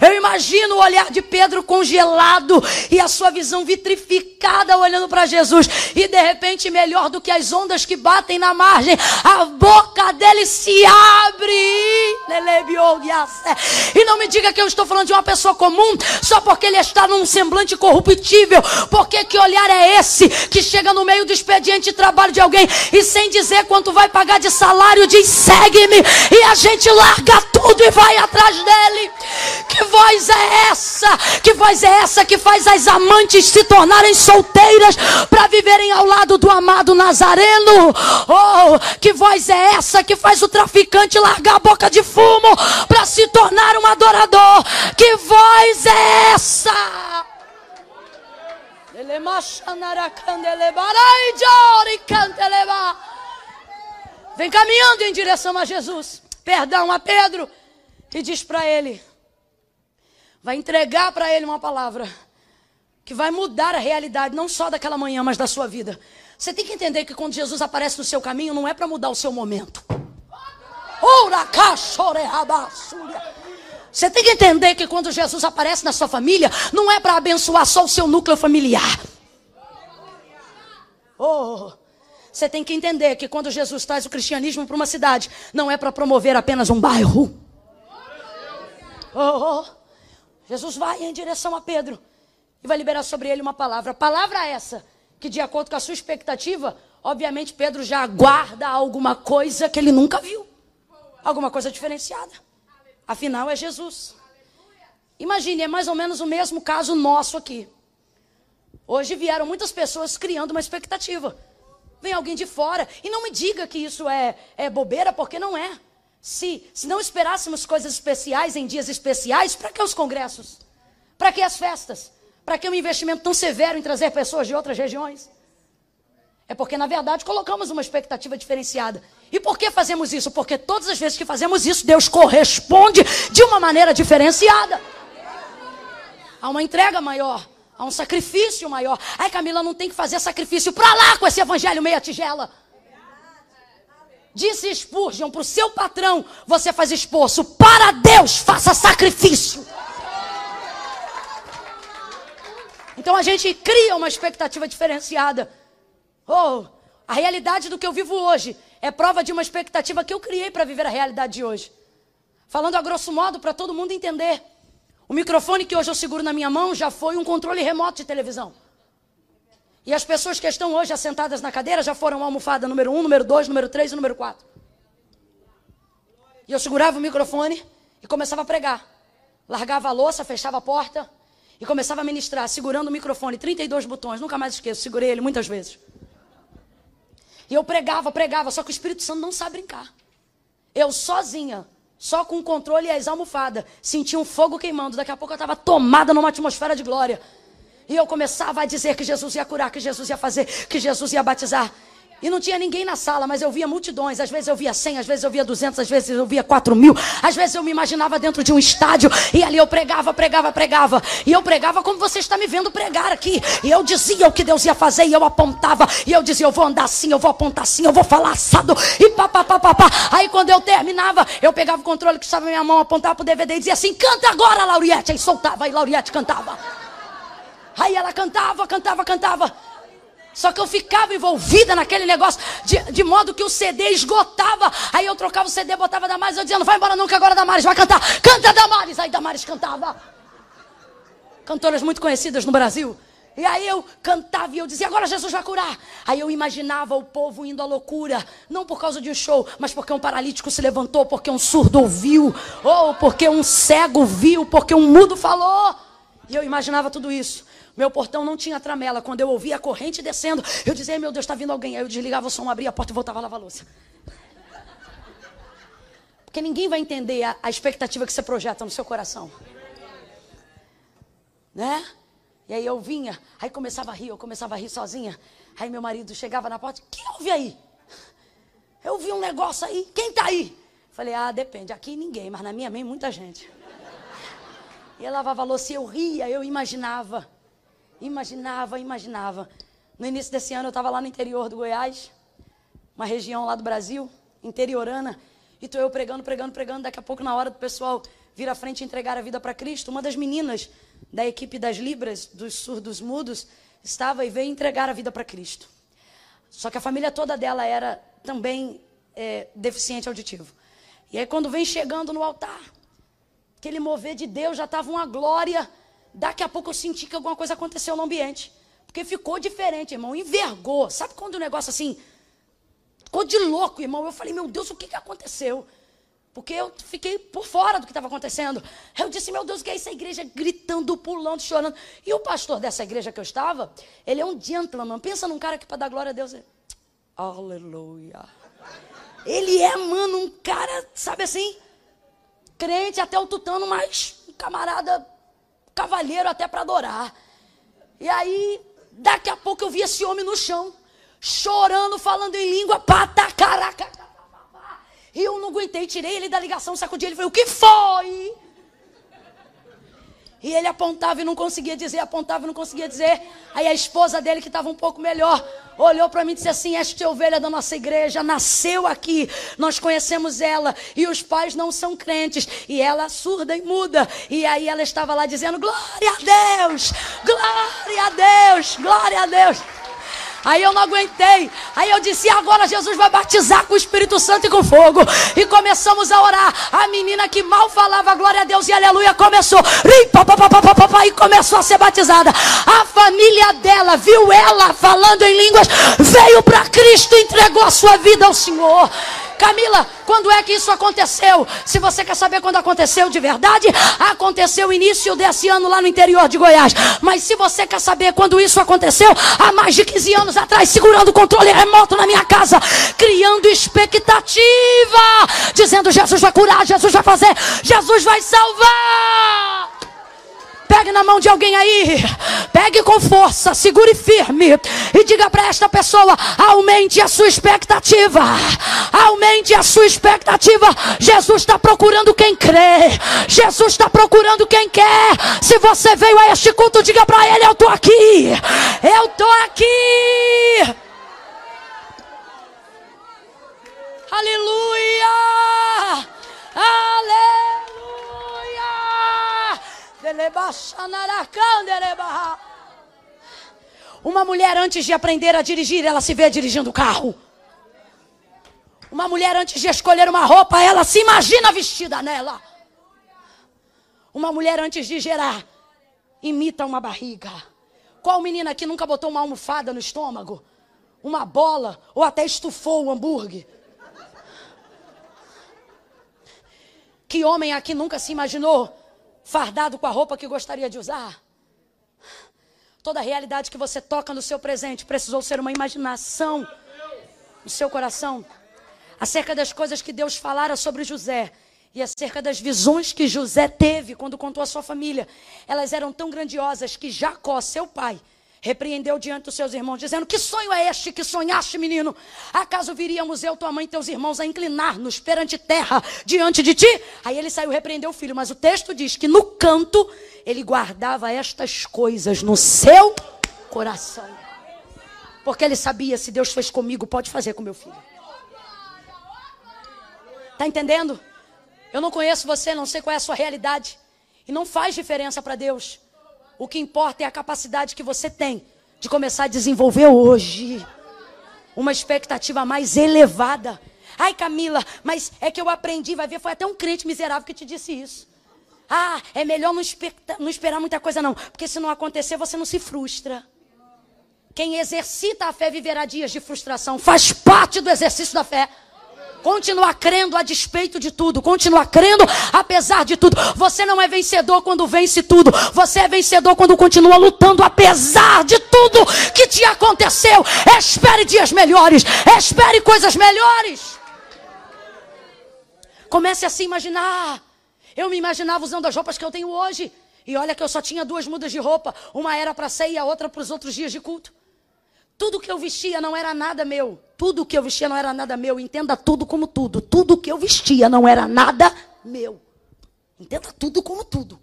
Eu imagino o olhar de Pedro congelado e a sua visão vitrificada olhando para Jesus. E de repente, melhor do que as ondas que batem na margem, a boca dele se abre. E não me diga que eu estou falando de uma pessoa comum só porque ele está num semblante corruptível. Porque que olhar é esse que chega no meio do expediente de trabalho de alguém e sem dizer quanto vai pagar de salário diz segue-me e a gente larga tudo e vai atrás dele. Que voz é essa? Que voz é essa que faz as amantes se tornarem solteiras para viverem ao lado do amado Nazareno? Oh, que voz é essa que faz o traficante largar a boca de fumo para se tornar um adorador? Que voz é essa? Vem caminhando em direção a Jesus. Perdão a Pedro. E diz para ele: vai entregar para ele uma palavra que vai mudar a realidade, não só daquela manhã, mas da sua vida. Você tem que entender que quando Jesus aparece no seu caminho, não é para mudar o seu momento. Você tem que entender que quando Jesus aparece na sua família, não é para abençoar só o seu núcleo familiar. Oh, você tem que entender que quando Jesus traz o cristianismo para uma cidade, não é para promover apenas um bairro. Oh, oh, Jesus vai em direção a Pedro e vai liberar sobre ele uma palavra. Palavra essa que, de acordo com a sua expectativa, obviamente Pedro já aguarda alguma coisa que ele nunca viu, alguma coisa diferenciada. Afinal, é Jesus. Imagine, é mais ou menos o mesmo caso nosso aqui. Hoje vieram muitas pessoas criando uma expectativa. Vem alguém de fora e não me diga que isso é, é bobeira, porque não é. Se, se não esperássemos coisas especiais em dias especiais, para que os congressos? Para que as festas? Para que um investimento tão severo em trazer pessoas de outras regiões? É porque, na verdade, colocamos uma expectativa diferenciada. E por que fazemos isso? Porque todas as vezes que fazemos isso, Deus corresponde de uma maneira diferenciada. Há uma entrega maior, há um sacrifício maior. Ai, Camila, não tem que fazer sacrifício para lá com esse evangelho meia tigela. Disse Spurgeon para o seu patrão: você faz esforço, para Deus, faça sacrifício. Então a gente cria uma expectativa diferenciada. Oh, a realidade do que eu vivo hoje é prova de uma expectativa que eu criei para viver a realidade de hoje. Falando a grosso modo para todo mundo entender. O microfone que hoje eu seguro na minha mão já foi um controle remoto de televisão. E as pessoas que estão hoje assentadas na cadeira já foram almofada número 1, um, número 2, número 3 e número 4. E eu segurava o microfone e começava a pregar. Largava a louça, fechava a porta e começava a ministrar, segurando o microfone, 32 botões, nunca mais esqueço, segurei ele muitas vezes. E eu pregava, pregava, só que o Espírito Santo não sabe brincar. Eu sozinha, só com o controle e as almofadas, sentia um fogo queimando. Daqui a pouco eu estava tomada numa atmosfera de glória. E eu começava a dizer que Jesus ia curar, que Jesus ia fazer, que Jesus ia batizar. E não tinha ninguém na sala, mas eu via multidões. Às vezes eu via 100, às vezes eu via 200, às vezes eu via 4 mil. Às vezes eu me imaginava dentro de um estádio e ali eu pregava, pregava, pregava. E eu pregava como você está me vendo pregar aqui. E eu dizia o que Deus ia fazer e eu apontava. E eu dizia, eu vou andar assim, eu vou apontar assim, eu vou falar assado. E pá, pá, pá, pá, pá. Aí quando eu terminava, eu pegava o controle que estava na minha mão, apontava para o DVD e dizia assim, canta agora, Lauriette. Aí soltava e Lauriette cantava. Aí ela cantava, cantava, cantava. Só que eu ficava envolvida naquele negócio, de, de modo que o CD esgotava. Aí eu trocava o CD, botava Damares, eu dizia, não vai embora que agora Damares vai cantar. Canta Damares! Aí Damares cantava. Cantoras muito conhecidas no Brasil. E aí eu cantava e eu dizia, agora Jesus vai curar. Aí eu imaginava o povo indo à loucura, não por causa de um show, mas porque um paralítico se levantou, porque um surdo ouviu, ou porque um cego viu, porque um mudo falou. E eu imaginava tudo isso. Meu portão não tinha tramela. Quando eu ouvia a corrente descendo, eu dizia: Meu Deus, está vindo alguém. Aí eu desligava o som, abria a porta e voltava a lavar a louça. Porque ninguém vai entender a, a expectativa que você projeta no seu coração. Né? E aí eu vinha, aí começava a rir, eu começava a rir sozinha. Aí meu marido chegava na porta: Quem ouve aí? Eu vi um negócio aí, quem está aí? Falei: Ah, depende. Aqui ninguém, mas na minha mãe muita gente. E eu lavava a louça e eu ria, eu imaginava. Imaginava, imaginava. No início desse ano eu estava lá no interior do Goiás, uma região lá do Brasil, interiorana, e tô eu pregando, pregando, pregando. Daqui a pouco, na hora do pessoal vir à frente e entregar a vida para Cristo, uma das meninas da equipe das Libras, dos surdos mudos, estava e veio entregar a vida para Cristo. Só que a família toda dela era também é, deficiente auditivo. E aí, quando vem chegando no altar, aquele mover de Deus já estava uma glória. Daqui a pouco eu senti que alguma coisa aconteceu no ambiente. Porque ficou diferente, irmão. Envergou. Sabe quando o negócio assim. Ficou de louco, irmão. Eu falei, meu Deus, o que, que aconteceu? Porque eu fiquei por fora do que estava acontecendo. Eu disse, meu Deus, o que é essa igreja gritando, pulando, chorando? E o pastor dessa igreja que eu estava, ele é um gentleman. Pensa num cara que para dar glória a Deus. É... Aleluia. Ele é, mano, um cara, sabe assim, crente até o tutano, mas um camarada cavalheiro até para adorar. E aí, daqui a pouco eu vi esse homem no chão, chorando, falando em língua, pata, caraca. E eu não aguentei, tirei ele da ligação, sacudi ele e falei, o que foi? E ele apontava e não conseguia dizer, apontava e não conseguia dizer. Aí a esposa dele, que estava um pouco melhor, olhou para mim e disse assim: Esta é ovelha da nossa igreja, nasceu aqui, nós conhecemos ela, e os pais não são crentes, e ela surda e muda. E aí ela estava lá dizendo: Glória a Deus, glória a Deus, glória a Deus. Aí eu não aguentei. Aí eu disse: agora Jesus vai batizar com o Espírito Santo e com fogo. E começamos a orar. A menina que mal falava glória a Deus e aleluia começou. E começou a ser batizada. A família dela viu ela falando em línguas, veio para Cristo e entregou a sua vida ao Senhor. Camila, quando é que isso aconteceu? Se você quer saber quando aconteceu de verdade, aconteceu início desse ano lá no interior de Goiás. Mas se você quer saber quando isso aconteceu, há mais de 15 anos atrás, segurando o controle remoto na minha casa, criando expectativa, dizendo: Jesus vai curar, Jesus vai fazer, Jesus vai salvar. Pegue na mão de alguém aí. Pegue com força, segure firme e diga para esta pessoa: aumente a sua expectativa. Aumente a sua expectativa. Jesus está procurando quem crê. Jesus está procurando quem quer. Se você veio a este culto, diga para ele: eu estou aqui. Eu estou aqui. Aleluia! Aleluia! Uma mulher antes de aprender a dirigir, ela se vê dirigindo o carro. Uma mulher antes de escolher uma roupa, ela se imagina vestida nela. Uma mulher antes de gerar, imita uma barriga. Qual menina que nunca botou uma almofada no estômago? Uma bola ou até estufou o hambúrguer? Que homem aqui nunca se imaginou fardado com a roupa que gostaria de usar. Toda a realidade que você toca no seu presente precisou ser uma imaginação no seu coração acerca das coisas que Deus falara sobre José e acerca das visões que José teve quando contou à sua família. Elas eram tão grandiosas que Jacó, seu pai, repreendeu diante dos seus irmãos, dizendo: Que sonho é este que sonhaste, menino? Acaso viríamos eu, tua mãe e teus irmãos a inclinar-nos perante terra diante de ti? Aí ele saiu repreendeu o filho, mas o texto diz que no canto ele guardava estas coisas no seu coração. Porque ele sabia: se Deus fez comigo, pode fazer com meu filho. Está entendendo? Eu não conheço você, não sei qual é a sua realidade. E não faz diferença para Deus. O que importa é a capacidade que você tem de começar a desenvolver hoje uma expectativa mais elevada. Ai, Camila, mas é que eu aprendi, vai ver, foi até um crente miserável que te disse isso. Ah, é melhor não, não esperar muita coisa, não, porque se não acontecer, você não se frustra. Quem exercita a fé viverá dias de frustração, faz parte do exercício da fé. Continua crendo a despeito de tudo. Continua crendo apesar de tudo. Você não é vencedor quando vence tudo. Você é vencedor quando continua lutando apesar de tudo que te aconteceu. Espere dias melhores. Espere coisas melhores. Comece a se imaginar. Eu me imaginava usando as roupas que eu tenho hoje. E olha que eu só tinha duas mudas de roupa. Uma era para sair e a outra para os outros dias de culto. Tudo que eu vestia não era nada meu. Tudo que eu vestia não era nada meu. Entenda tudo como tudo. Tudo que eu vestia não era nada meu. Entenda tudo como tudo.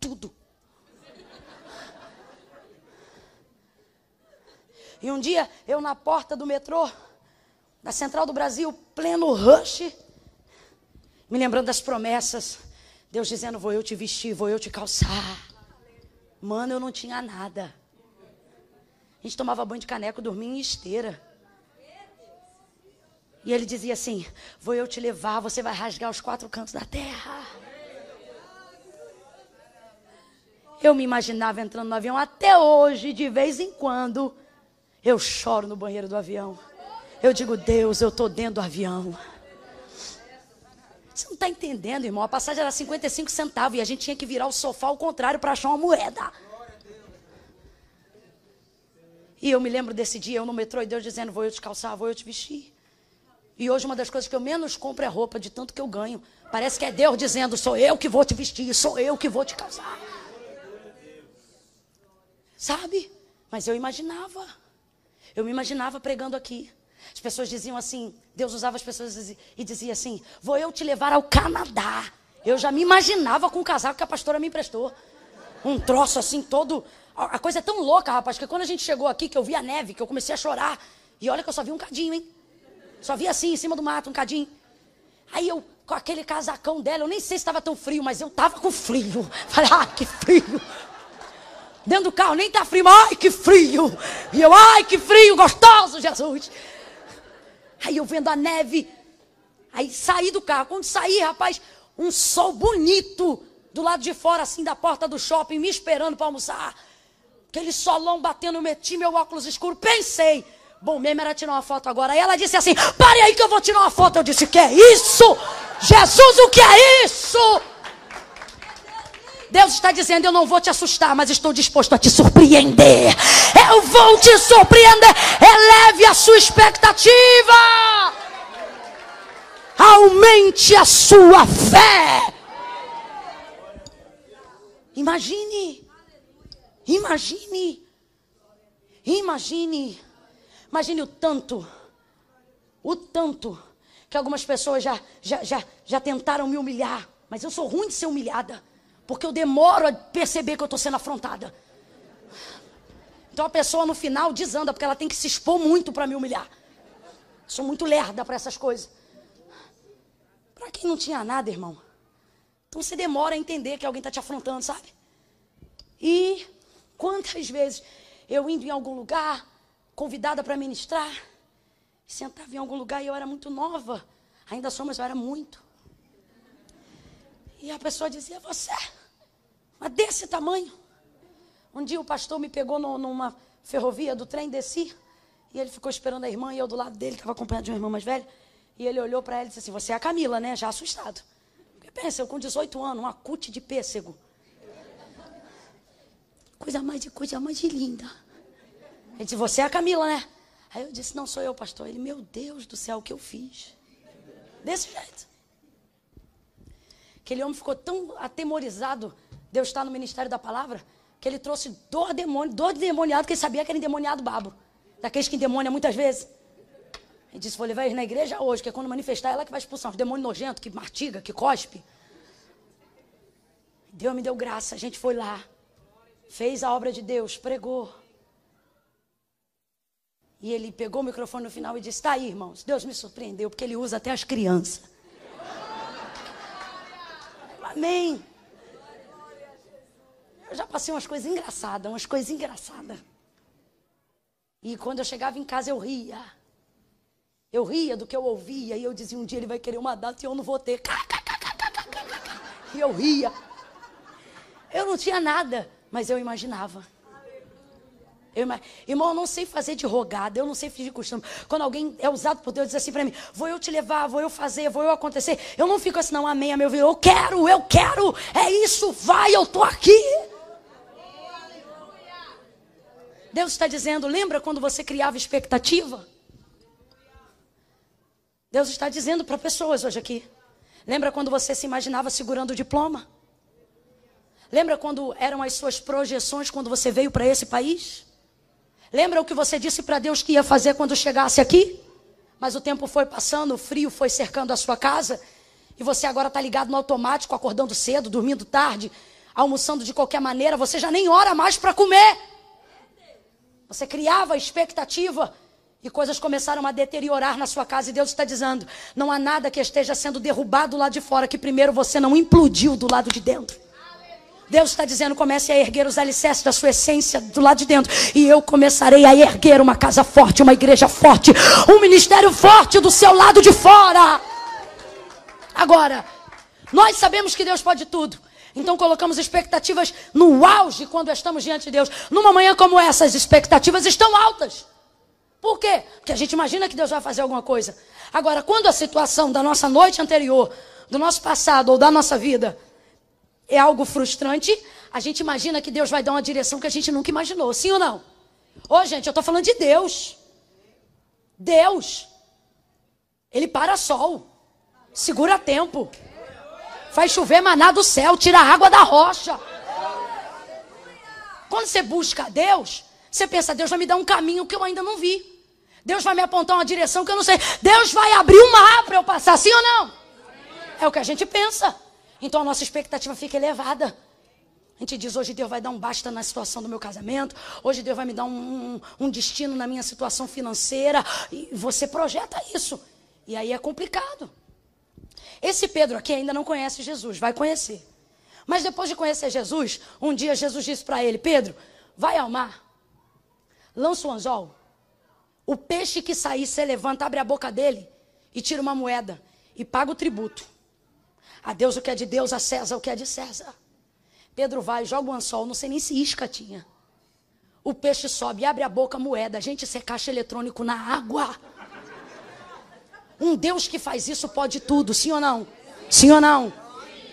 Tudo. E um dia, eu na porta do metrô, da Central do Brasil, pleno rush, me lembrando das promessas. Deus dizendo: Vou eu te vestir, vou eu te calçar. Mano, eu não tinha nada. A gente tomava banho de caneco, dormia em esteira. E ele dizia assim: Vou eu te levar, você vai rasgar os quatro cantos da terra. Eu me imaginava entrando no avião até hoje, de vez em quando, eu choro no banheiro do avião. Eu digo, Deus, eu estou dentro do avião. Você não está entendendo, irmão. A passagem era 55 centavos e a gente tinha que virar o sofá ao contrário para achar uma moeda. E eu me lembro desse dia, eu no metrô e Deus dizendo: Vou eu te calçar, vou eu te vestir. E hoje uma das coisas que eu menos compro é roupa, de tanto que eu ganho. Parece que é Deus dizendo: Sou eu que vou te vestir, sou eu que vou te calçar. Sabe? Mas eu imaginava. Eu me imaginava pregando aqui. As pessoas diziam assim, Deus usava as pessoas e dizia assim: Vou eu te levar ao Canadá. Eu já me imaginava com o casaco que a pastora me emprestou. Um troço assim todo. A coisa é tão louca, rapaz, que quando a gente chegou aqui, que eu vi a neve, que eu comecei a chorar. E olha que eu só vi um cadinho, hein? Só vi assim, em cima do mato, um cadinho. Aí eu, com aquele casacão dela, eu nem sei se estava tão frio, mas eu estava com frio. Falei, ah, que frio. Dentro do carro nem tá frio, mas ai, que frio. E eu, ai, que frio, gostoso, Jesus. Aí eu vendo a neve. Aí saí do carro. Quando saí, rapaz, um sol bonito do lado de fora, assim, da porta do shopping, me esperando para almoçar. Aquele solão batendo, meti meu óculos escuro. Pensei, bom mesmo era tirar uma foto agora. Aí ela disse assim: pare aí que eu vou tirar uma foto. Eu disse: que é isso? Jesus, o que é isso? Deus está dizendo: Eu não vou te assustar, mas estou disposto a te surpreender. Eu vou te surpreender. Eleve a sua expectativa. Aumente a sua fé. Imagine. Imagine. Imagine. Imagine o tanto. O tanto que algumas pessoas já, já, já, já tentaram me humilhar. Mas eu sou ruim de ser humilhada. Porque eu demoro a perceber que eu estou sendo afrontada. Então a pessoa no final desanda, porque ela tem que se expor muito para me humilhar. Sou muito lerda para essas coisas. Para quem não tinha nada, irmão. Então você demora a entender que alguém está te afrontando, sabe? E quantas vezes eu indo em algum lugar, convidada para ministrar, sentava em algum lugar e eu era muito nova. Ainda sou, mas eu era muito. E a pessoa dizia: Você, mas desse tamanho. Um dia o pastor me pegou no, numa ferrovia do trem, desci. E ele ficou esperando a irmã e eu do lado dele, estava acompanhado de uma irmã mais velha. E ele olhou para ela e disse assim: Você é a Camila, né? Já assustado. Porque pensa, eu com 18 anos, uma cute de pêssego. Coisa mais de coisa mais de linda. Ele disse: Você é a Camila, né? Aí eu disse: Não sou eu, pastor. Ele, meu Deus do céu, o que eu fiz? Desse jeito. Aquele homem ficou tão atemorizado de eu estar no ministério da palavra, que ele trouxe dor demônio, dor de demoniado, que ele sabia que era endemoniado babo. Daqueles que endemoniam muitas vezes. Ele disse: Vou levar eles na igreja hoje, que é quando manifestar, ela que vai expulsar os demônios nojentos, que martiga, que cospe. Deus me deu graça, a gente foi lá, fez a obra de Deus, pregou. E ele pegou o microfone no final e disse: Está aí, irmãos. Deus me surpreendeu, porque ele usa até as crianças. Amém. Eu já passei umas coisas engraçadas, umas coisas engraçadas. E quando eu chegava em casa eu ria. Eu ria do que eu ouvia e eu dizia um dia ele vai querer uma data e eu não vou ter. E eu ria. Eu não tinha nada, mas eu imaginava. Eu, irmão, eu não sei fazer de rogada, eu não sei fingir costume. Quando alguém é usado por Deus, diz assim para mim: vou eu te levar, vou eu fazer, vou eu acontecer. Eu não fico assim, não, amém, amém. Eu, eu quero, eu quero, é isso, vai, eu tô aqui. Deus está dizendo: lembra quando você criava expectativa? Deus está dizendo para pessoas hoje aqui. Lembra quando você se imaginava segurando o diploma? Lembra quando eram as suas projeções quando você veio para esse país? Lembra o que você disse para Deus que ia fazer quando chegasse aqui? Mas o tempo foi passando, o frio foi cercando a sua casa, e você agora está ligado no automático, acordando cedo, dormindo tarde, almoçando de qualquer maneira, você já nem ora mais para comer. Você criava expectativa e coisas começaram a deteriorar na sua casa. E Deus está dizendo: não há nada que esteja sendo derrubado lá de fora que primeiro você não implodiu do lado de dentro. Deus está dizendo: comece a erguer os alicerces da sua essência do lado de dentro. E eu começarei a erguer uma casa forte, uma igreja forte, um ministério forte do seu lado de fora. Agora, nós sabemos que Deus pode tudo. Então colocamos expectativas no auge quando estamos diante de Deus. Numa manhã como essa, as expectativas estão altas. Por quê? Porque a gente imagina que Deus vai fazer alguma coisa. Agora, quando a situação da nossa noite anterior, do nosso passado ou da nossa vida é algo frustrante, a gente imagina que Deus vai dar uma direção que a gente nunca imaginou. Sim ou não? Ô, gente, eu estou falando de Deus. Deus. Ele para sol. Segura tempo. Faz chover maná do céu. Tira a água da rocha. Quando você busca Deus, você pensa, Deus vai me dar um caminho que eu ainda não vi. Deus vai me apontar uma direção que eu não sei. Deus vai abrir um mar para eu passar, sim ou não? É o que a gente pensa. Então a nossa expectativa fica elevada. A gente diz, hoje Deus vai dar um basta na situação do meu casamento, hoje Deus vai me dar um, um, um destino na minha situação financeira. E você projeta isso. E aí é complicado. Esse Pedro aqui ainda não conhece Jesus, vai conhecer. Mas depois de conhecer Jesus, um dia Jesus disse para ele: Pedro, vai ao mar, lança o anzol. O peixe que sair, você levanta, abre a boca dele e tira uma moeda e paga o tributo. A Deus o que é de Deus, a César o que é de César. Pedro vai, joga o anzol, não sei nem se isca tinha. O peixe sobe, abre a boca, moeda. Gente, isso é caixa eletrônico na água. Um Deus que faz isso pode tudo, sim ou não? Sim ou não?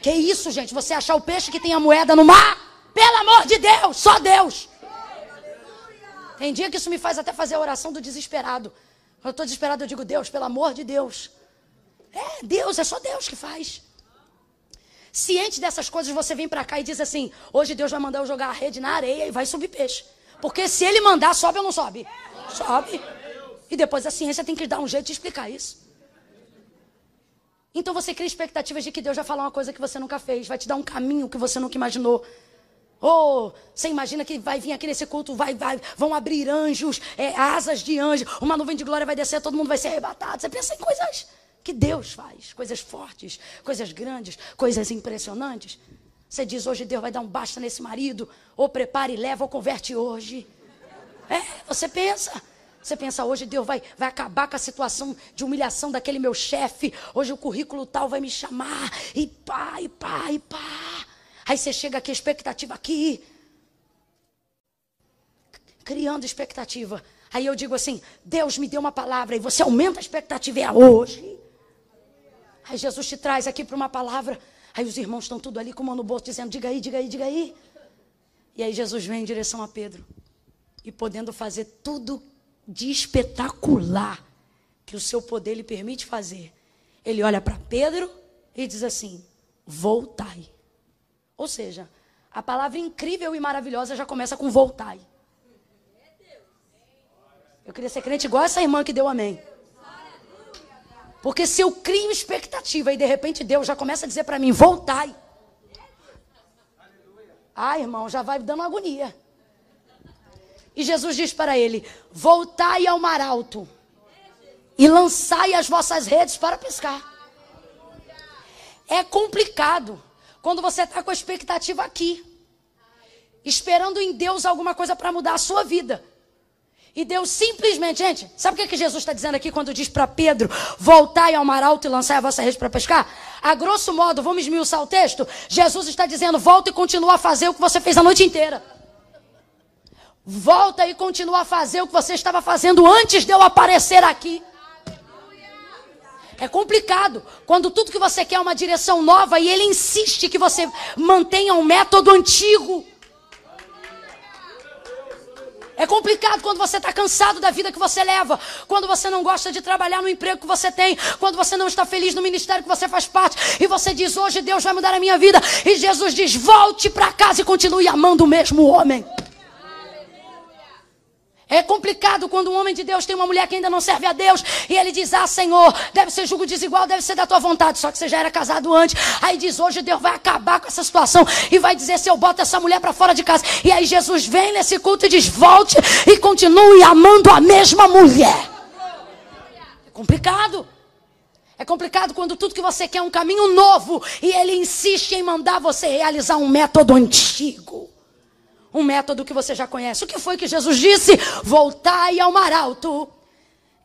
Que isso, gente? Você achar o peixe que tem a moeda no mar? Pelo amor de Deus, só Deus. Tem dia que isso me faz até fazer a oração do desesperado. Quando eu estou desesperado, eu digo, Deus, pelo amor de Deus. É, Deus, é só Deus que faz. Ciente dessas coisas, você vem para cá e diz assim: hoje Deus vai mandar eu jogar a rede na areia e vai subir peixe. Porque se ele mandar, sobe ou não sobe? Sobe. E depois a ciência tem que dar um jeito de explicar isso. Então você cria expectativas de que Deus vai falar uma coisa que você nunca fez, vai te dar um caminho que você nunca imaginou. Ou oh, você imagina que vai vir aqui nesse culto, vai, vai, vão abrir anjos, é, asas de anjo, uma nuvem de glória vai descer, todo mundo vai ser arrebatado. Você pensa em coisas que Deus faz, coisas fortes, coisas grandes, coisas impressionantes. Você diz hoje Deus vai dar um basta nesse marido, ou prepare e leva, ou converte hoje. É, você pensa. Você pensa, hoje Deus vai, vai acabar com a situação de humilhação daquele meu chefe. Hoje o currículo tal vai me chamar. E pá, e pá, e pá. Aí você chega aqui, expectativa aqui. Criando expectativa. Aí eu digo assim: Deus me deu uma palavra e você aumenta a expectativa. É hoje. Aí Jesus te traz aqui para uma palavra. Aí os irmãos estão tudo ali com o mão no bolso, dizendo: diga aí, diga aí, diga aí. E aí Jesus vem em direção a Pedro. E podendo fazer tudo de espetacular que o seu poder lhe permite fazer, ele olha para Pedro e diz assim: voltai. Ou seja, a palavra incrível e maravilhosa já começa com voltai. Eu queria ser crente igual essa irmã que deu amém. Porque se eu crio expectativa e de repente Deus já começa a dizer para mim, voltai. Ah, irmão, já vai dando agonia. E Jesus diz para ele: Voltai ao mar alto e lançai as vossas redes para pescar. É complicado quando você está com a expectativa aqui, esperando em Deus alguma coisa para mudar a sua vida. E Deus simplesmente, gente, sabe o que, que Jesus está dizendo aqui quando diz para Pedro: voltai ao mar alto e lançai a vossa rede para pescar? A grosso modo, vamos esmiuçar o texto? Jesus está dizendo: volta e continua a fazer o que você fez a noite inteira. Volta e continua a fazer o que você estava fazendo antes de eu aparecer aqui. É complicado quando tudo que você quer é uma direção nova e ele insiste que você mantenha um método antigo. É complicado quando você está cansado da vida que você leva, quando você não gosta de trabalhar no emprego que você tem, quando você não está feliz no ministério que você faz parte, e você diz: Hoje Deus vai mudar a minha vida, e Jesus diz: Volte para casa e continue amando o mesmo homem. É complicado quando um homem de Deus tem uma mulher que ainda não serve a Deus e ele diz: Ah, Senhor, deve ser julgo desigual, deve ser da tua vontade. Só que você já era casado antes. Aí diz: Hoje Deus vai acabar com essa situação e vai dizer: Se eu boto essa mulher para fora de casa. E aí Jesus vem nesse culto e diz: Volte e continue amando a mesma mulher. É complicado. É complicado quando tudo que você quer é um caminho novo e ele insiste em mandar você realizar um método antigo um método que você já conhece. O que foi que Jesus disse? Voltai ao mar alto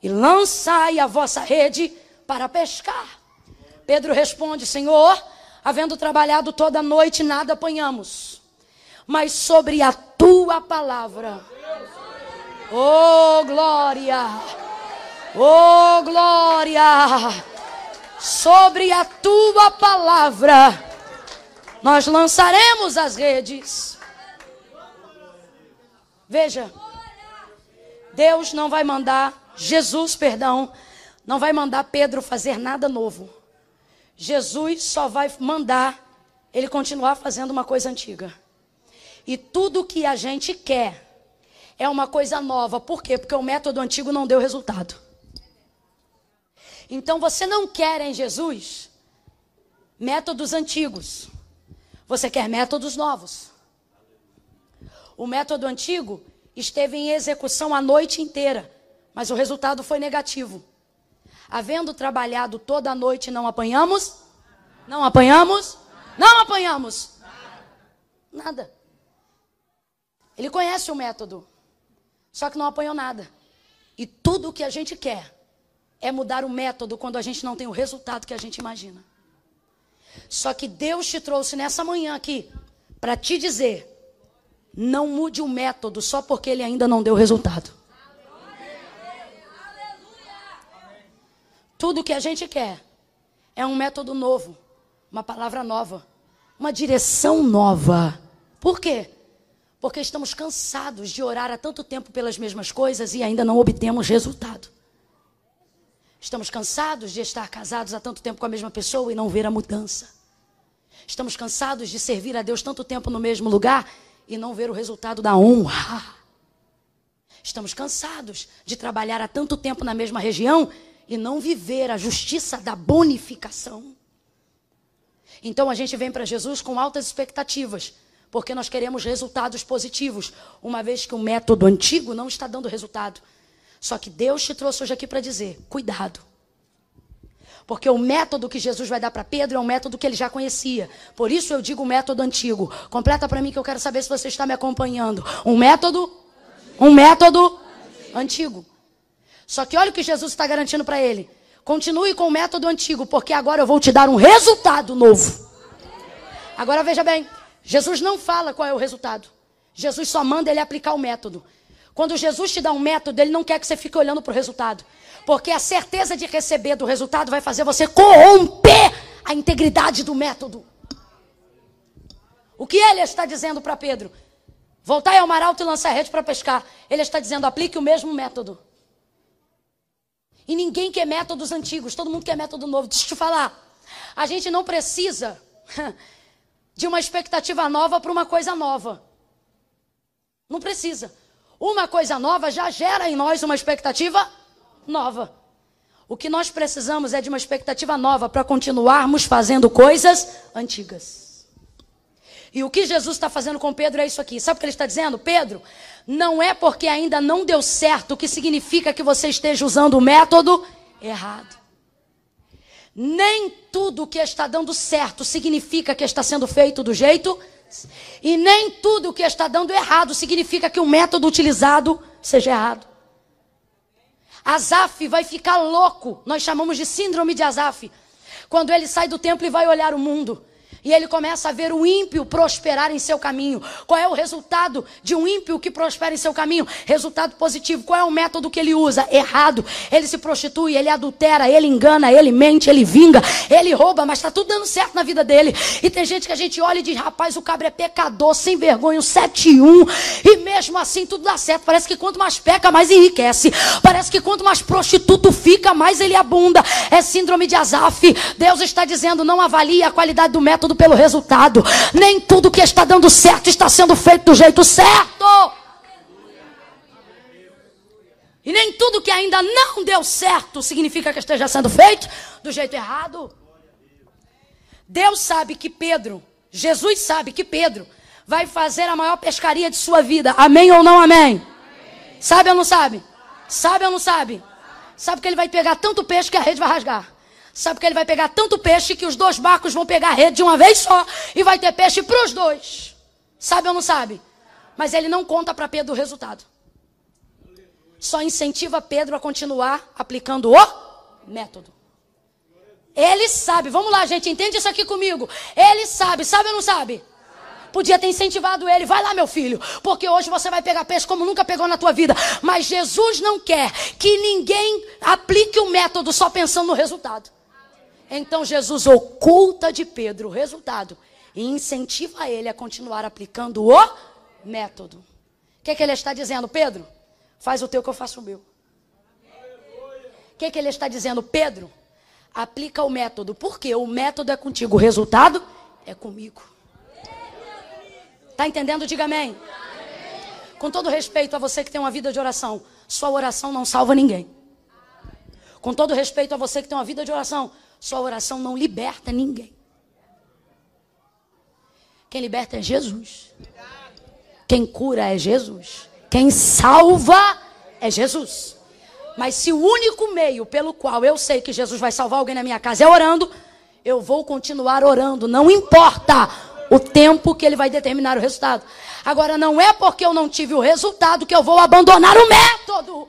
e lançai a vossa rede para pescar. Pedro responde: Senhor, havendo trabalhado toda a noite, nada apanhamos, mas sobre a tua palavra. Oh, glória! Oh, glória! Sobre a tua palavra, nós lançaremos as redes. Veja, Deus não vai mandar, Jesus, perdão, não vai mandar Pedro fazer nada novo. Jesus só vai mandar ele continuar fazendo uma coisa antiga. E tudo que a gente quer é uma coisa nova. Por quê? Porque o método antigo não deu resultado. Então você não quer em Jesus métodos antigos. Você quer métodos novos. O método antigo esteve em execução a noite inteira, mas o resultado foi negativo. Havendo trabalhado toda a noite, não apanhamos? Não apanhamos? Não apanhamos. Nada. Ele conhece o método, só que não apanhou nada. E tudo o que a gente quer é mudar o método quando a gente não tem o resultado que a gente imagina. Só que Deus te trouxe nessa manhã aqui para te dizer não mude o método só porque ele ainda não deu resultado. Tudo que a gente quer é um método novo, uma palavra nova, uma direção nova. Por quê? Porque estamos cansados de orar há tanto tempo pelas mesmas coisas e ainda não obtemos resultado. Estamos cansados de estar casados há tanto tempo com a mesma pessoa e não ver a mudança. Estamos cansados de servir a Deus tanto tempo no mesmo lugar e não ver o resultado da honra. Estamos cansados de trabalhar há tanto tempo na mesma região e não viver a justiça da bonificação. Então a gente vem para Jesus com altas expectativas, porque nós queremos resultados positivos, uma vez que o método antigo não está dando resultado. Só que Deus te trouxe hoje aqui para dizer: cuidado. Porque o método que Jesus vai dar para Pedro é um método que ele já conhecia. Por isso eu digo o método antigo. Completa para mim que eu quero saber se você está me acompanhando. Um método? Um método antigo. Só que olha o que Jesus está garantindo para ele. Continue com o método antigo, porque agora eu vou te dar um resultado novo. Agora veja bem, Jesus não fala qual é o resultado. Jesus só manda ele aplicar o método. Quando Jesus te dá um método, ele não quer que você fique olhando para o resultado. Porque a certeza de receber do resultado vai fazer você corromper a integridade do método. O que ele está dizendo para Pedro? Voltar ao mar alto e lançar a rede para pescar. Ele está dizendo, aplique o mesmo método. E ninguém quer métodos antigos, todo mundo quer método novo. Deixa eu te falar. A gente não precisa de uma expectativa nova para uma coisa nova. Não precisa. Uma coisa nova já gera em nós uma expectativa nova. O que nós precisamos é de uma expectativa nova para continuarmos fazendo coisas antigas. E o que Jesus está fazendo com Pedro é isso aqui. Sabe o que ele está dizendo? Pedro, não é porque ainda não deu certo que significa que você esteja usando o método errado. Nem tudo que está dando certo significa que está sendo feito do jeito. E nem tudo que está dando errado significa que o método utilizado seja errado. Azaf vai ficar louco. Nós chamamos de síndrome de Azaf. Quando ele sai do templo e vai olhar o mundo. E ele começa a ver o ímpio prosperar em seu caminho. Qual é o resultado de um ímpio que prospera em seu caminho? Resultado positivo. Qual é o método que ele usa? Errado. Ele se prostitui, ele adultera, ele engana, ele mente, ele vinga, ele rouba, mas está tudo dando certo na vida dele. E tem gente que a gente olha e diz: rapaz, o cabra é pecador, sem vergonha, um 7 e 1. E mesmo assim tudo dá certo. Parece que quanto mais peca, mais enriquece. Parece que quanto mais prostituto fica, mais ele abunda. É síndrome de Azaf. Deus está dizendo: não avalie a qualidade do método pelo resultado. Nem tudo que está dando certo está sendo feito do jeito certo. E nem tudo que ainda não deu certo significa que esteja sendo feito do jeito errado. Deus sabe que Pedro, Jesus sabe que Pedro vai fazer a maior pescaria de sua vida. Amém ou não amém? amém. Sabe ou não sabe? Sabe ou não sabe? Sabe que ele vai pegar tanto peixe que a rede vai rasgar. Sabe que ele vai pegar tanto peixe que os dois barcos vão pegar a rede de uma vez só e vai ter peixe para os dois. Sabe ou não sabe? Mas ele não conta para Pedro o resultado. Só incentiva Pedro a continuar aplicando o método. Ele sabe, vamos lá, gente, entende isso aqui comigo. Ele sabe, sabe ou não sabe? Podia ter incentivado ele, vai lá, meu filho, porque hoje você vai pegar peixe como nunca pegou na tua vida. Mas Jesus não quer que ninguém aplique o método só pensando no resultado. Então Jesus oculta de Pedro o resultado e incentiva ele a continuar aplicando o método. O que, é que ele está dizendo, Pedro? Faz o teu que eu faço o meu. O que, é que ele está dizendo, Pedro? Aplica o método, porque o método é contigo, o resultado é comigo. Está entendendo? Diga amém. Com todo respeito a você que tem uma vida de oração, sua oração não salva ninguém. Com todo respeito a você que tem uma vida de oração, sua oração não liberta ninguém. Quem liberta é Jesus. Quem cura é Jesus. Quem salva é Jesus. Mas se o único meio pelo qual eu sei que Jesus vai salvar alguém na minha casa é orando, eu vou continuar orando. Não importa o tempo que ele vai determinar o resultado. Agora, não é porque eu não tive o resultado que eu vou abandonar o método.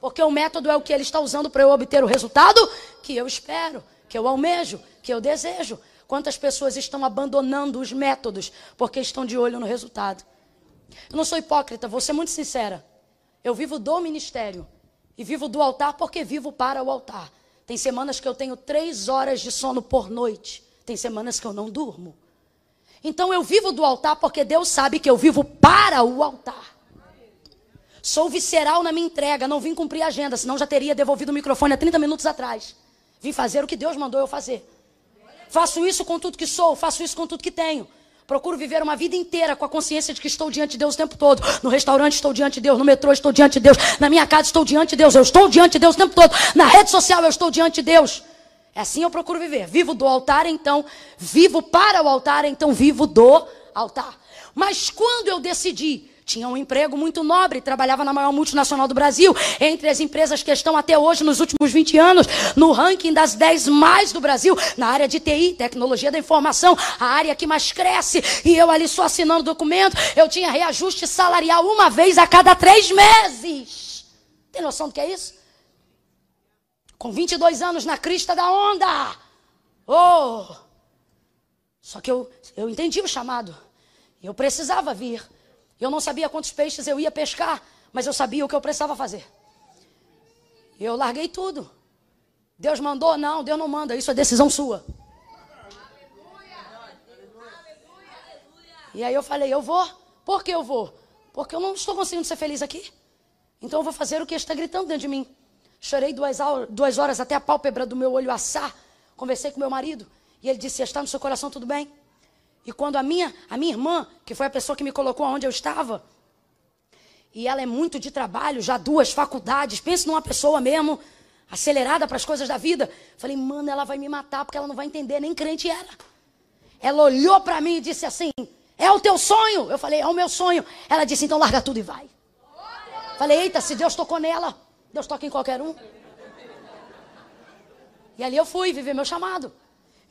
Porque o método é o que ele está usando para eu obter o resultado que eu espero, que eu almejo, que eu desejo. Quantas pessoas estão abandonando os métodos porque estão de olho no resultado? Eu não sou hipócrita, vou ser muito sincera. Eu vivo do ministério e vivo do altar porque vivo para o altar. Tem semanas que eu tenho três horas de sono por noite. Tem semanas que eu não durmo. Então eu vivo do altar porque Deus sabe que eu vivo para o altar. Sou visceral na minha entrega, não vim cumprir a agenda, senão já teria devolvido o microfone há 30 minutos atrás. Vim fazer o que Deus mandou eu fazer. Faço isso com tudo que sou, faço isso com tudo que tenho. Procuro viver uma vida inteira com a consciência de que estou diante de Deus o tempo todo. No restaurante estou diante de Deus, no metrô estou diante de Deus, na minha casa estou diante de Deus, eu estou diante de Deus o tempo todo. Na rede social eu estou diante de Deus. É assim eu procuro viver. Vivo do altar, então vivo para o altar, então vivo do altar. Mas quando eu decidi tinha um emprego muito nobre, trabalhava na maior multinacional do Brasil, entre as empresas que estão até hoje, nos últimos 20 anos, no ranking das 10 mais do Brasil, na área de TI, tecnologia da informação, a área que mais cresce, e eu ali só assinando documento, eu tinha reajuste salarial uma vez a cada três meses. Tem noção do que é isso? Com 22 anos na crista da onda. Oh! Só que eu, eu entendi o chamado. Eu precisava vir. Eu não sabia quantos peixes eu ia pescar, mas eu sabia o que eu precisava fazer. Eu larguei tudo. Deus mandou? Não, Deus não manda. Isso é decisão sua. E aí eu falei, eu vou. Por que eu vou? Porque eu não estou conseguindo ser feliz aqui. Então eu vou fazer o que está gritando dentro de mim. Chorei duas, duas horas até a pálpebra do meu olho assar. Conversei com meu marido. E ele disse: Está no seu coração tudo bem? E quando a minha, a minha irmã, que foi a pessoa que me colocou onde eu estava, e ela é muito de trabalho, já duas faculdades, pense numa pessoa mesmo, acelerada para as coisas da vida. Falei, mano, ela vai me matar porque ela não vai entender, nem crente era. Ela olhou para mim e disse assim: É o teu sonho? Eu falei, é o meu sonho. Ela disse, então larga tudo e vai. Falei, eita, se Deus tocou nela, Deus toca em qualquer um. E ali eu fui viver meu chamado.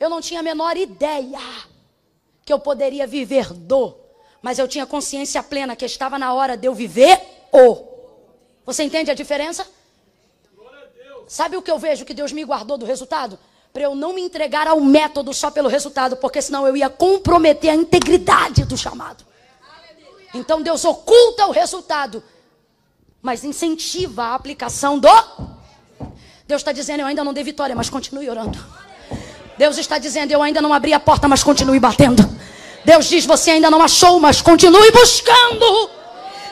Eu não tinha a menor ideia que eu poderia viver do, mas eu tinha consciência plena que estava na hora de eu viver o. Você entende a diferença? Sabe o que eu vejo que Deus me guardou do resultado? Para eu não me entregar ao método só pelo resultado, porque senão eu ia comprometer a integridade do chamado. Então Deus oculta o resultado, mas incentiva a aplicação do. Deus está dizendo: eu ainda não dei vitória, mas continue orando. Deus está dizendo: eu ainda não abri a porta, mas continue batendo. Deus diz: você ainda não achou, mas continue buscando.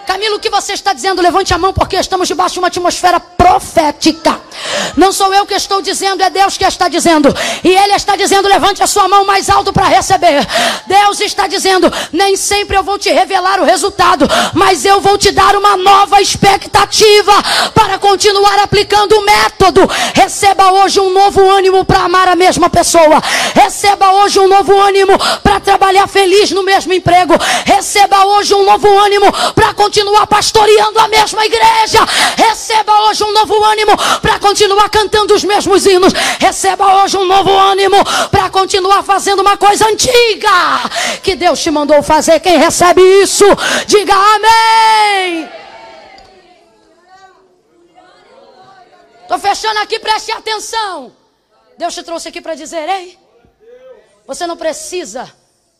Camilo, o que você está dizendo? Levante a mão, porque estamos debaixo de uma atmosfera profética. Não sou eu que estou dizendo, é Deus que está dizendo. E Ele está dizendo: levante a sua mão mais alto para receber. Deus está dizendo: nem sempre eu vou te revelar o resultado, mas eu vou te dar uma nova expectativa para continuar aplicando o método. Receba hoje um novo ânimo para amar a mesma pessoa. Receba hoje um novo ânimo para trabalhar feliz no mesmo emprego. Receba hoje um novo ânimo para continuar pastoreando a mesma igreja. Receba hoje um novo ânimo para continuar cantando os mesmos hinos. Receba hoje um novo ânimo para continuar fazendo uma coisa antiga que Deus te mandou fazer. Quem recebe isso, diga amém. Estou fechando aqui, preste atenção. Deus te trouxe aqui para dizer: ei, você não precisa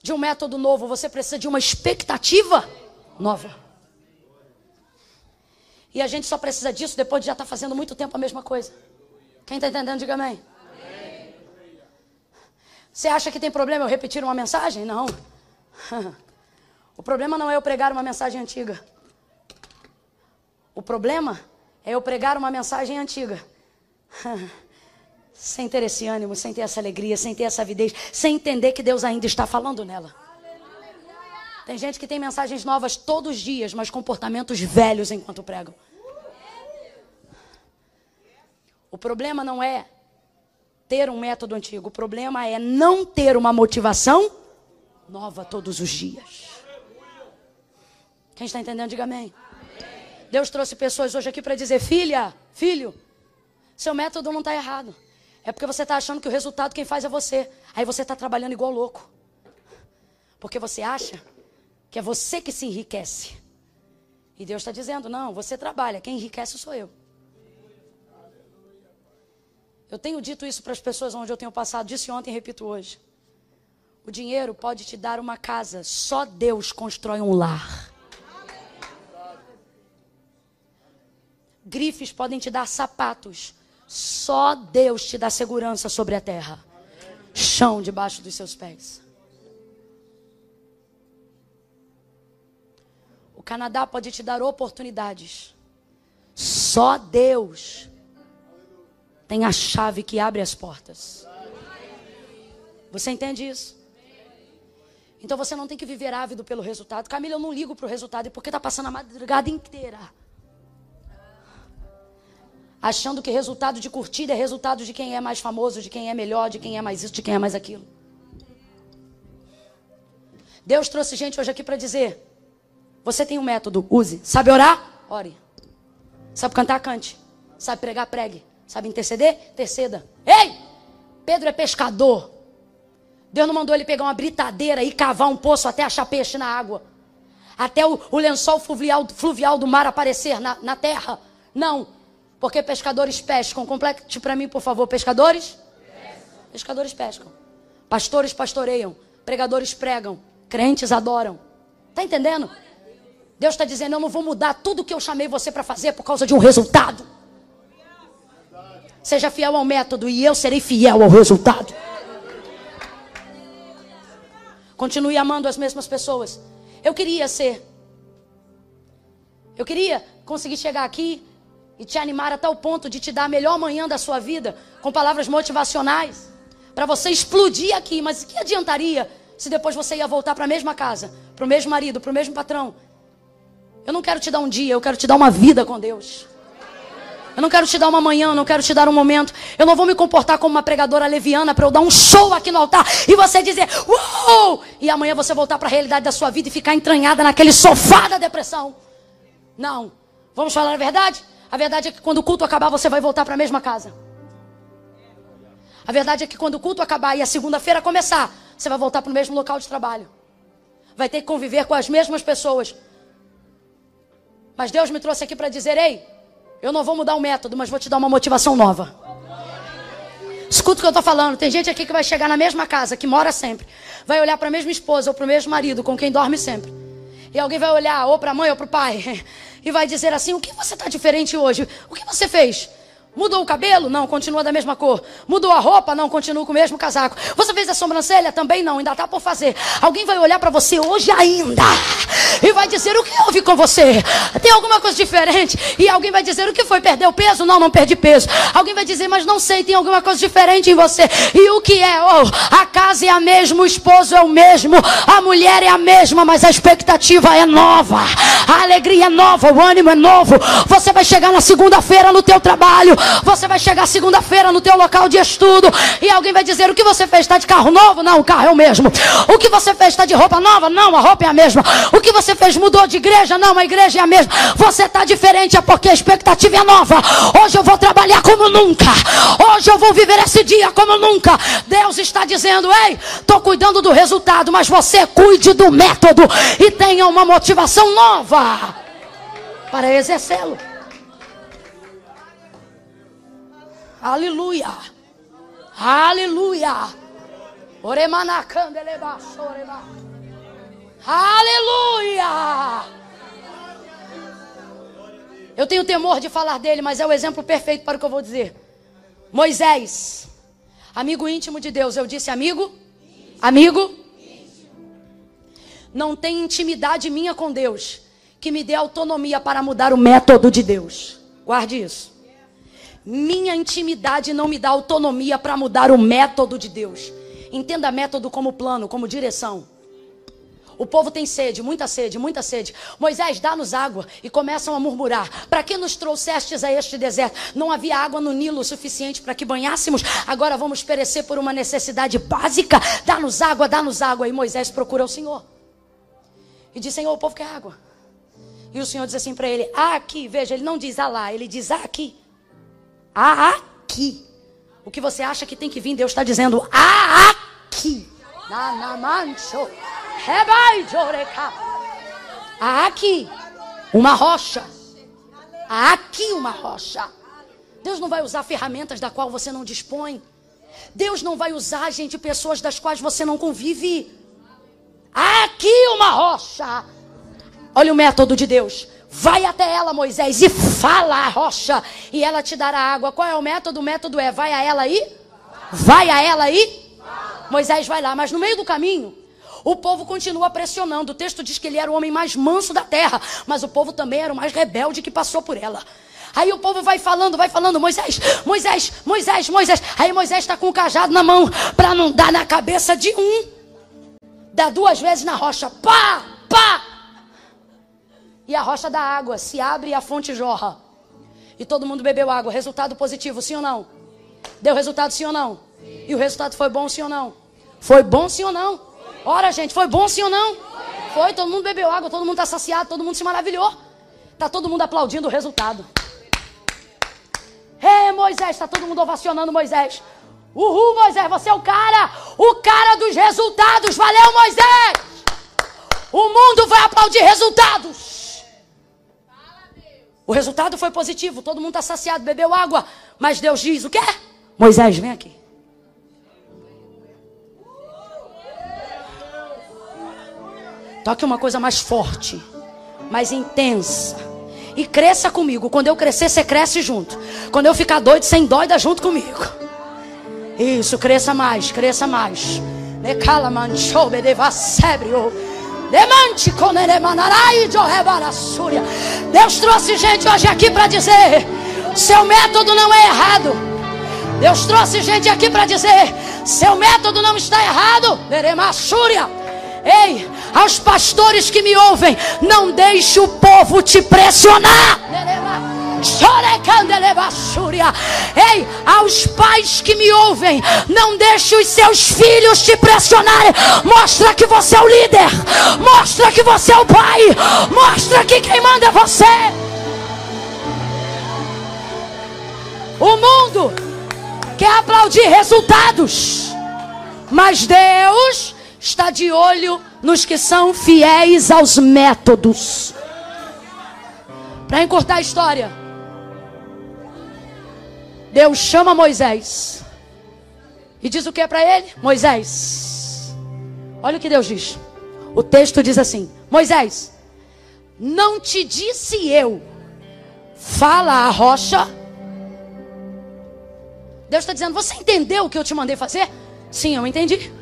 de um método novo, você precisa de uma expectativa nova. E a gente só precisa disso depois de já estar tá fazendo muito tempo a mesma coisa. Quem está entendendo, diga amém. amém. Você acha que tem problema eu repetir uma mensagem? Não. O problema não é eu pregar uma mensagem antiga. O problema é eu pregar uma mensagem antiga. Sem ter esse ânimo, sem ter essa alegria, sem ter essa avidez, sem entender que Deus ainda está falando nela. Tem gente que tem mensagens novas todos os dias, mas comportamentos velhos enquanto pregam. O problema não é ter um método antigo, o problema é não ter uma motivação nova todos os dias. Quem está entendendo, diga amém. Deus trouxe pessoas hoje aqui para dizer: filha, filho, seu método não está errado. É porque você está achando que o resultado quem faz é você. Aí você está trabalhando igual louco. Porque você acha que é você que se enriquece. E Deus está dizendo: não, você trabalha, quem enriquece sou eu. Eu tenho dito isso para as pessoas onde eu tenho passado, disse ontem e repito hoje. O dinheiro pode te dar uma casa, só Deus constrói um lar. Grifes podem te dar sapatos. Só Deus te dá segurança sobre a terra. Chão debaixo dos seus pés. Canadá pode te dar oportunidades. Só Deus tem a chave que abre as portas. Você entende isso? Então você não tem que viver ávido pelo resultado. Camila, eu não ligo para o resultado. E porque está passando a madrugada inteira achando que resultado de curtida é resultado de quem é mais famoso, de quem é melhor, de quem é mais isso, de quem é mais aquilo. Deus trouxe gente hoje aqui para dizer: você tem um método, use. Sabe orar? Ore. Sabe cantar? Cante. Sabe pregar? Pregue. Sabe interceder? Interceda. Ei! Pedro é pescador. Deus não mandou ele pegar uma britadeira e cavar um poço até achar peixe na água. Até o, o lençol fluvial, fluvial, do mar aparecer na, na terra. Não. Porque pescadores pescam. Complete para mim, por favor. Pescadores? Pescam. Pescadores pescam. Pastores pastoreiam. Pregadores pregam. Crentes adoram. Está entendendo? Deus está dizendo: Eu não vou mudar tudo que eu chamei você para fazer por causa de um resultado. Seja fiel ao método e eu serei fiel ao resultado. Continue amando as mesmas pessoas. Eu queria ser. Eu queria conseguir chegar aqui e te animar a tal ponto de te dar a melhor manhã da sua vida com palavras motivacionais para você explodir aqui. Mas o que adiantaria se depois você ia voltar para a mesma casa, para o mesmo marido, para o mesmo patrão? Eu não quero te dar um dia, eu quero te dar uma vida com Deus. Eu não quero te dar uma manhã, eu não quero te dar um momento. Eu não vou me comportar como uma pregadora leviana para eu dar um show aqui no altar e você dizer, uou! E amanhã você voltar para a realidade da sua vida e ficar entranhada naquele sofá da depressão. Não. Vamos falar a verdade? A verdade é que quando o culto acabar, você vai voltar para a mesma casa. A verdade é que quando o culto acabar e a segunda-feira começar, você vai voltar para o mesmo local de trabalho. Vai ter que conviver com as mesmas pessoas. Mas Deus me trouxe aqui para dizer: ei, eu não vou mudar o método, mas vou te dar uma motivação nova. Escuta o que eu estou falando. Tem gente aqui que vai chegar na mesma casa, que mora sempre. Vai olhar para a mesma esposa ou para o mesmo marido com quem dorme sempre. E alguém vai olhar ou para a mãe ou para o pai e vai dizer assim: O que você está diferente hoje? O que você fez? Mudou o cabelo? Não, continua da mesma cor. Mudou a roupa? Não, continua com o mesmo casaco. Você fez a sobrancelha? Também não, ainda está por fazer. Alguém vai olhar para você hoje ainda e vai dizer: O que houve com você? Tem alguma coisa diferente? E alguém vai dizer: O que foi? Perdeu peso? Não, não perdi peso. Alguém vai dizer: Mas não sei, tem alguma coisa diferente em você. E o que é? Oh, a casa é a mesma, o esposo é o mesmo, a mulher é a mesma, mas a expectativa é nova, a alegria é nova, o ânimo é novo. Você vai chegar na segunda-feira no teu trabalho. Você vai chegar segunda-feira no teu local de estudo e alguém vai dizer: O que você fez? Está de carro novo? Não, o carro é o mesmo. O que você fez? Está de roupa nova? Não, a roupa é a mesma. O que você fez? Mudou de igreja? Não, a igreja é a mesma. Você está diferente é porque a expectativa é nova. Hoje eu vou trabalhar como nunca. Hoje eu vou viver esse dia como nunca. Deus está dizendo: Ei, estou cuidando do resultado, mas você cuide do método e tenha uma motivação nova para exercê-lo. Aleluia. Aleluia. Aleluia. Eu tenho temor de falar dele, mas é o exemplo perfeito para o que eu vou dizer. Moisés, amigo íntimo de Deus. Eu disse amigo? Amigo? Não tem intimidade minha com Deus que me dê autonomia para mudar o método de Deus. Guarde isso. Minha intimidade não me dá autonomia para mudar o método de Deus. Entenda método como plano, como direção. O povo tem sede, muita sede, muita sede. Moisés, dá-nos água. E começam a murmurar: Para que nos trouxestes a este deserto? Não havia água no Nilo suficiente para que banhássemos. Agora vamos perecer por uma necessidade básica. Dá-nos água, dá-nos água. E Moisés procura o Senhor. E diz: Senhor, o povo quer água. E o Senhor diz assim para ele: Aqui, veja, ele não diz lá, ele diz aqui aqui. O que você acha que tem que vir, Deus está dizendo aqui. Aqui, uma rocha. Aqui uma rocha. Deus não vai usar ferramentas da qual você não dispõe. Deus não vai usar, gente, pessoas das quais você não convive. Aqui uma rocha. Olha o método de Deus. Vai até ela, Moisés, e fala a rocha, e ela te dará água. Qual é o método? O método é: vai a ela aí, vai a ela aí. Moisés vai lá, mas no meio do caminho, o povo continua pressionando. O texto diz que ele era o homem mais manso da terra, mas o povo também era o mais rebelde que passou por ela. Aí o povo vai falando, vai falando, Moisés, Moisés, Moisés, Moisés. Aí Moisés está com o cajado na mão para não dar na cabeça de um. Dá duas vezes na rocha, pá, pá, e a rocha da água se abre e a fonte jorra. E todo mundo bebeu água. Resultado positivo, sim ou não? Deu resultado, sim ou não? E o resultado foi bom, sim ou não? Foi bom, sim ou não? Ora, gente, foi bom, sim ou não? Foi, todo mundo bebeu água, todo mundo está saciado, todo mundo se maravilhou. Está todo mundo aplaudindo o resultado. Ei, Moisés, está todo mundo ovacionando Moisés. Uhul, Moisés, você é o cara, o cara dos resultados. Valeu, Moisés! O mundo vai aplaudir resultados. O resultado foi positivo, todo mundo está saciado, bebeu água. Mas Deus diz: o quê? Moisés, vem aqui. Toque uma coisa mais forte, mais intensa. E cresça comigo. Quando eu crescer, você cresce junto. Quando eu ficar doido, você endoida junto comigo. Isso, cresça mais, cresça mais. Decala manchou, bedeva sebrio. Deus trouxe gente hoje aqui para dizer: seu método não é errado. Deus trouxe gente aqui para dizer: seu método não está errado. Ei, aos pastores que me ouvem, não deixe o povo te pressionar. Ei, aos pais que me ouvem, não deixe os seus filhos te pressionarem. Mostra que você é o líder. Mostra que você é o pai. Mostra que quem manda é você. O mundo quer aplaudir resultados, mas Deus está de olho nos que são fiéis aos métodos. Para encurtar a história. Deus chama Moisés e diz o que para ele? Moisés, olha o que Deus diz. O texto diz assim: Moisés, não te disse eu, fala a rocha Deus está dizendo: Você entendeu o que eu te mandei fazer? Sim, eu entendi.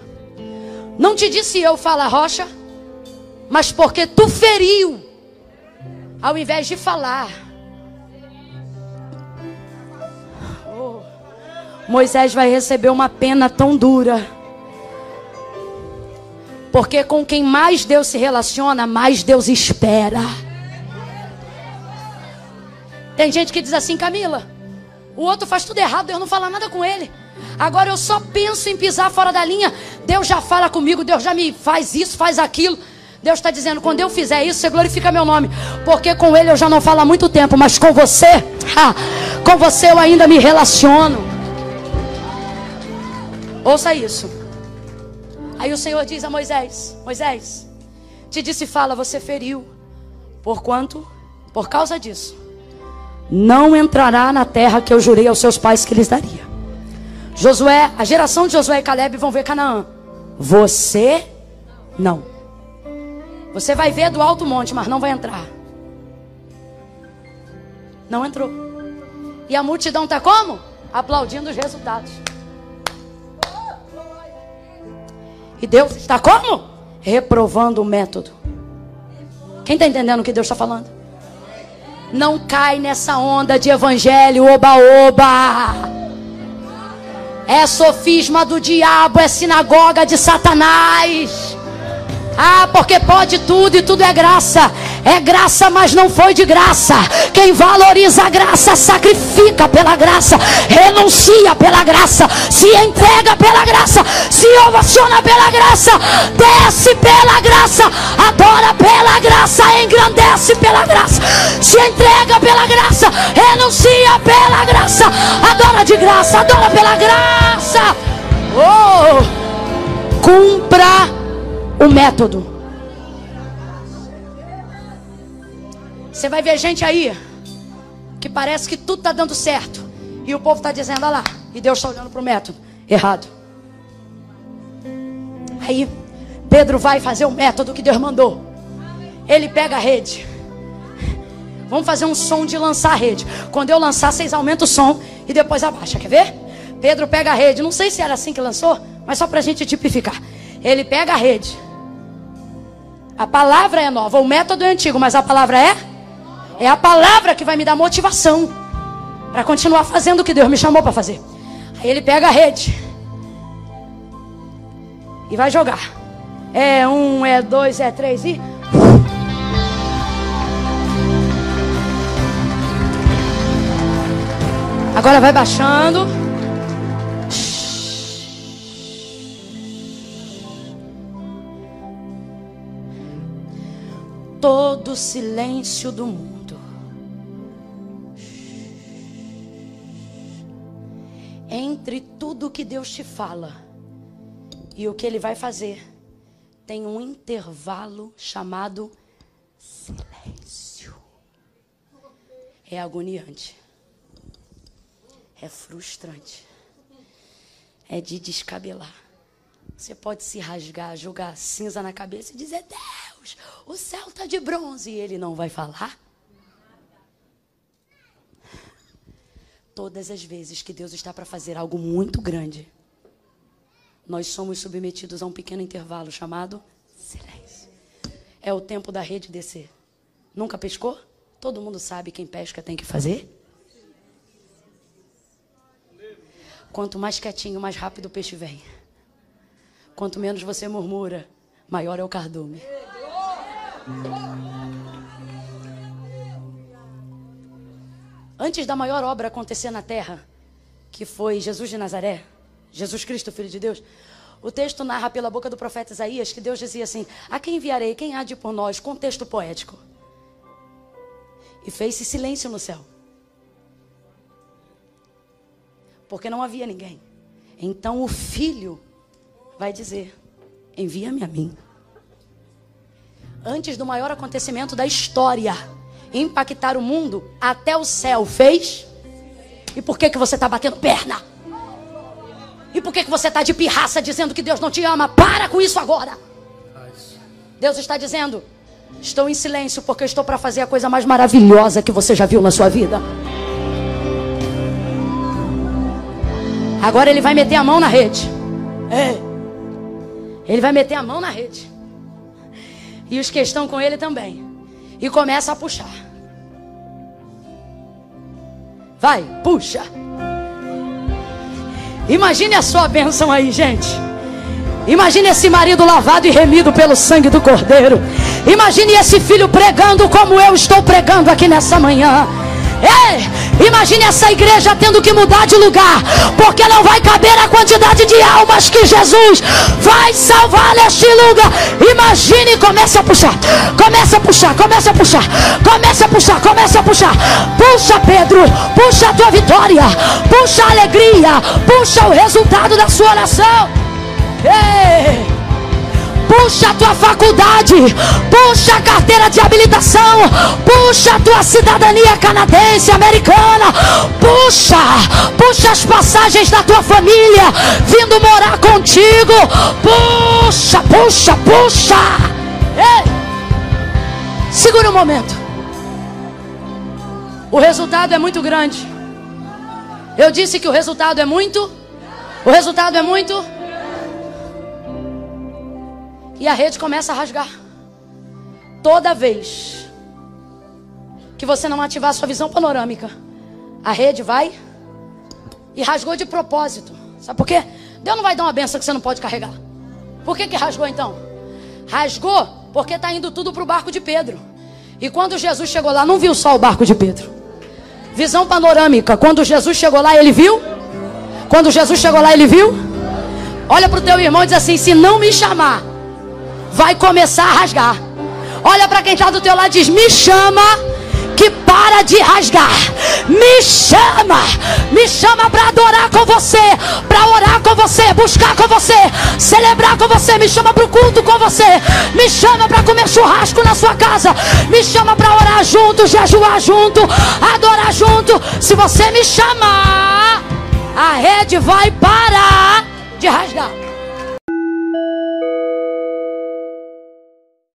Não te disse eu fala rocha, mas porque tu feriu, ao invés de falar. Moisés vai receber uma pena tão dura. Porque com quem mais Deus se relaciona, mais Deus espera. Tem gente que diz assim, Camila, o outro faz tudo errado, Deus não fala nada com ele. Agora eu só penso em pisar fora da linha, Deus já fala comigo, Deus já me faz isso, faz aquilo. Deus está dizendo: quando eu fizer isso, você glorifica meu nome. Porque com ele eu já não falo há muito tempo, mas com você, ha, com você eu ainda me relaciono. Ouça isso. Aí o Senhor diz a Moisés: Moisés, te disse fala, você feriu. Por quanto? Por causa disso não entrará na terra que eu jurei aos seus pais que lhes daria. Josué, a geração de Josué e Caleb vão ver Canaã. Você não. Você vai ver do alto monte, mas não vai entrar. Não entrou. E a multidão está como? Aplaudindo os resultados. E Deus está como? Reprovando o método. Quem está entendendo o que Deus está falando? Não cai nessa onda de evangelho oba-oba. É sofisma do diabo, é sinagoga de Satanás. Ah, porque pode tudo e tudo é graça. É graça, mas não foi de graça. Quem valoriza a graça, sacrifica pela graça, renuncia pela graça, se entrega pela graça, se ovaciona pela graça, desce pela graça, adora pela graça, engrandece pela graça, se entrega pela graça, renuncia pela graça, adora de graça, adora pela graça. Oh! Cumpra o método. Você vai ver gente aí que parece que tudo está dando certo. E o povo está dizendo, olha lá. E Deus está olhando para o método. Errado. Aí Pedro vai fazer o método que Deus mandou. Ele pega a rede. Vamos fazer um som de lançar a rede. Quando eu lançar, vocês aumentam o som e depois abaixa. Quer ver? Pedro pega a rede. Não sei se era assim que lançou, mas só para a gente tipificar. Ele pega a rede. A palavra é nova, o método é antigo, mas a palavra é? É a palavra que vai me dar motivação para continuar fazendo o que Deus me chamou para fazer. Aí ele pega a rede e vai jogar. É um, é dois, é três e. Agora vai baixando. todo o silêncio do mundo. Entre tudo que Deus te fala e o que Ele vai fazer, tem um intervalo chamado silêncio. É agoniante. É frustrante. É de descabelar. Você pode se rasgar, jogar cinza na cabeça e dizer: Deus o céu está de bronze e ele não vai falar? Todas as vezes que Deus está para fazer algo muito grande, nós somos submetidos a um pequeno intervalo chamado silêncio. É o tempo da rede descer. Nunca pescou? Todo mundo sabe quem pesca tem que fazer? Quanto mais quietinho, mais rápido o peixe vem. Quanto menos você murmura, maior é o cardume. Antes da maior obra acontecer na terra, que foi Jesus de Nazaré, Jesus Cristo, Filho de Deus, o texto narra pela boca do profeta Isaías que Deus dizia assim: A quem enviarei? Quem há de por nós? Contexto poético. E fez-se silêncio no céu. Porque não havia ninguém. Então o filho vai dizer: Envia-me a mim antes do maior acontecimento da história, impactar o mundo, até o céu fez. E por que, que você está batendo perna? E por que, que você está de pirraça dizendo que Deus não te ama? Para com isso agora. Deus está dizendo: Estou em silêncio porque estou para fazer a coisa mais maravilhosa que você já viu na sua vida. Agora ele vai meter a mão na rede. É. Ele vai meter a mão na rede. E os que estão com ele também. E começa a puxar. Vai, puxa. Imagine a sua bênção aí, gente. Imagine esse marido lavado e remido pelo sangue do Cordeiro. Imagine esse filho pregando como eu estou pregando aqui nessa manhã. Ei, imagine essa igreja tendo que mudar de lugar, porque não vai caber a quantidade de almas que Jesus vai salvar neste lugar. Imagine, comece a puxar, comece a puxar, comece a puxar, comece a puxar, comece a puxar. Puxa, Pedro, puxa a tua vitória, puxa a alegria, puxa o resultado da sua oração. Ei! Puxa a tua faculdade, puxa a carteira de habilitação, puxa a tua cidadania canadense, americana, puxa, puxa as passagens da tua família vindo morar contigo, puxa, puxa, puxa. Ei, segura um momento. O resultado é muito grande. Eu disse que o resultado é muito. O resultado é muito. E a rede começa a rasgar. Toda vez que você não ativar sua visão panorâmica, a rede vai e rasgou de propósito. Sabe por quê? Deus não vai dar uma benção que você não pode carregar. Por que, que rasgou então? Rasgou porque está indo tudo para o barco de Pedro. E quando Jesus chegou lá, não viu só o barco de Pedro. Visão panorâmica. Quando Jesus chegou lá, ele viu? Quando Jesus chegou lá, ele viu? Olha para o teu irmão e diz assim: se não me chamar, vai começar a rasgar. Olha para quem está do teu lado e diz: Me chama que para de rasgar. Me chama, me chama para adorar com você, para orar com você, buscar com você, celebrar com você. Me chama para o culto com você. Me chama para comer churrasco na sua casa. Me chama para orar junto, jejuar junto, adorar junto. Se você me chamar, a rede vai parar de rasgar.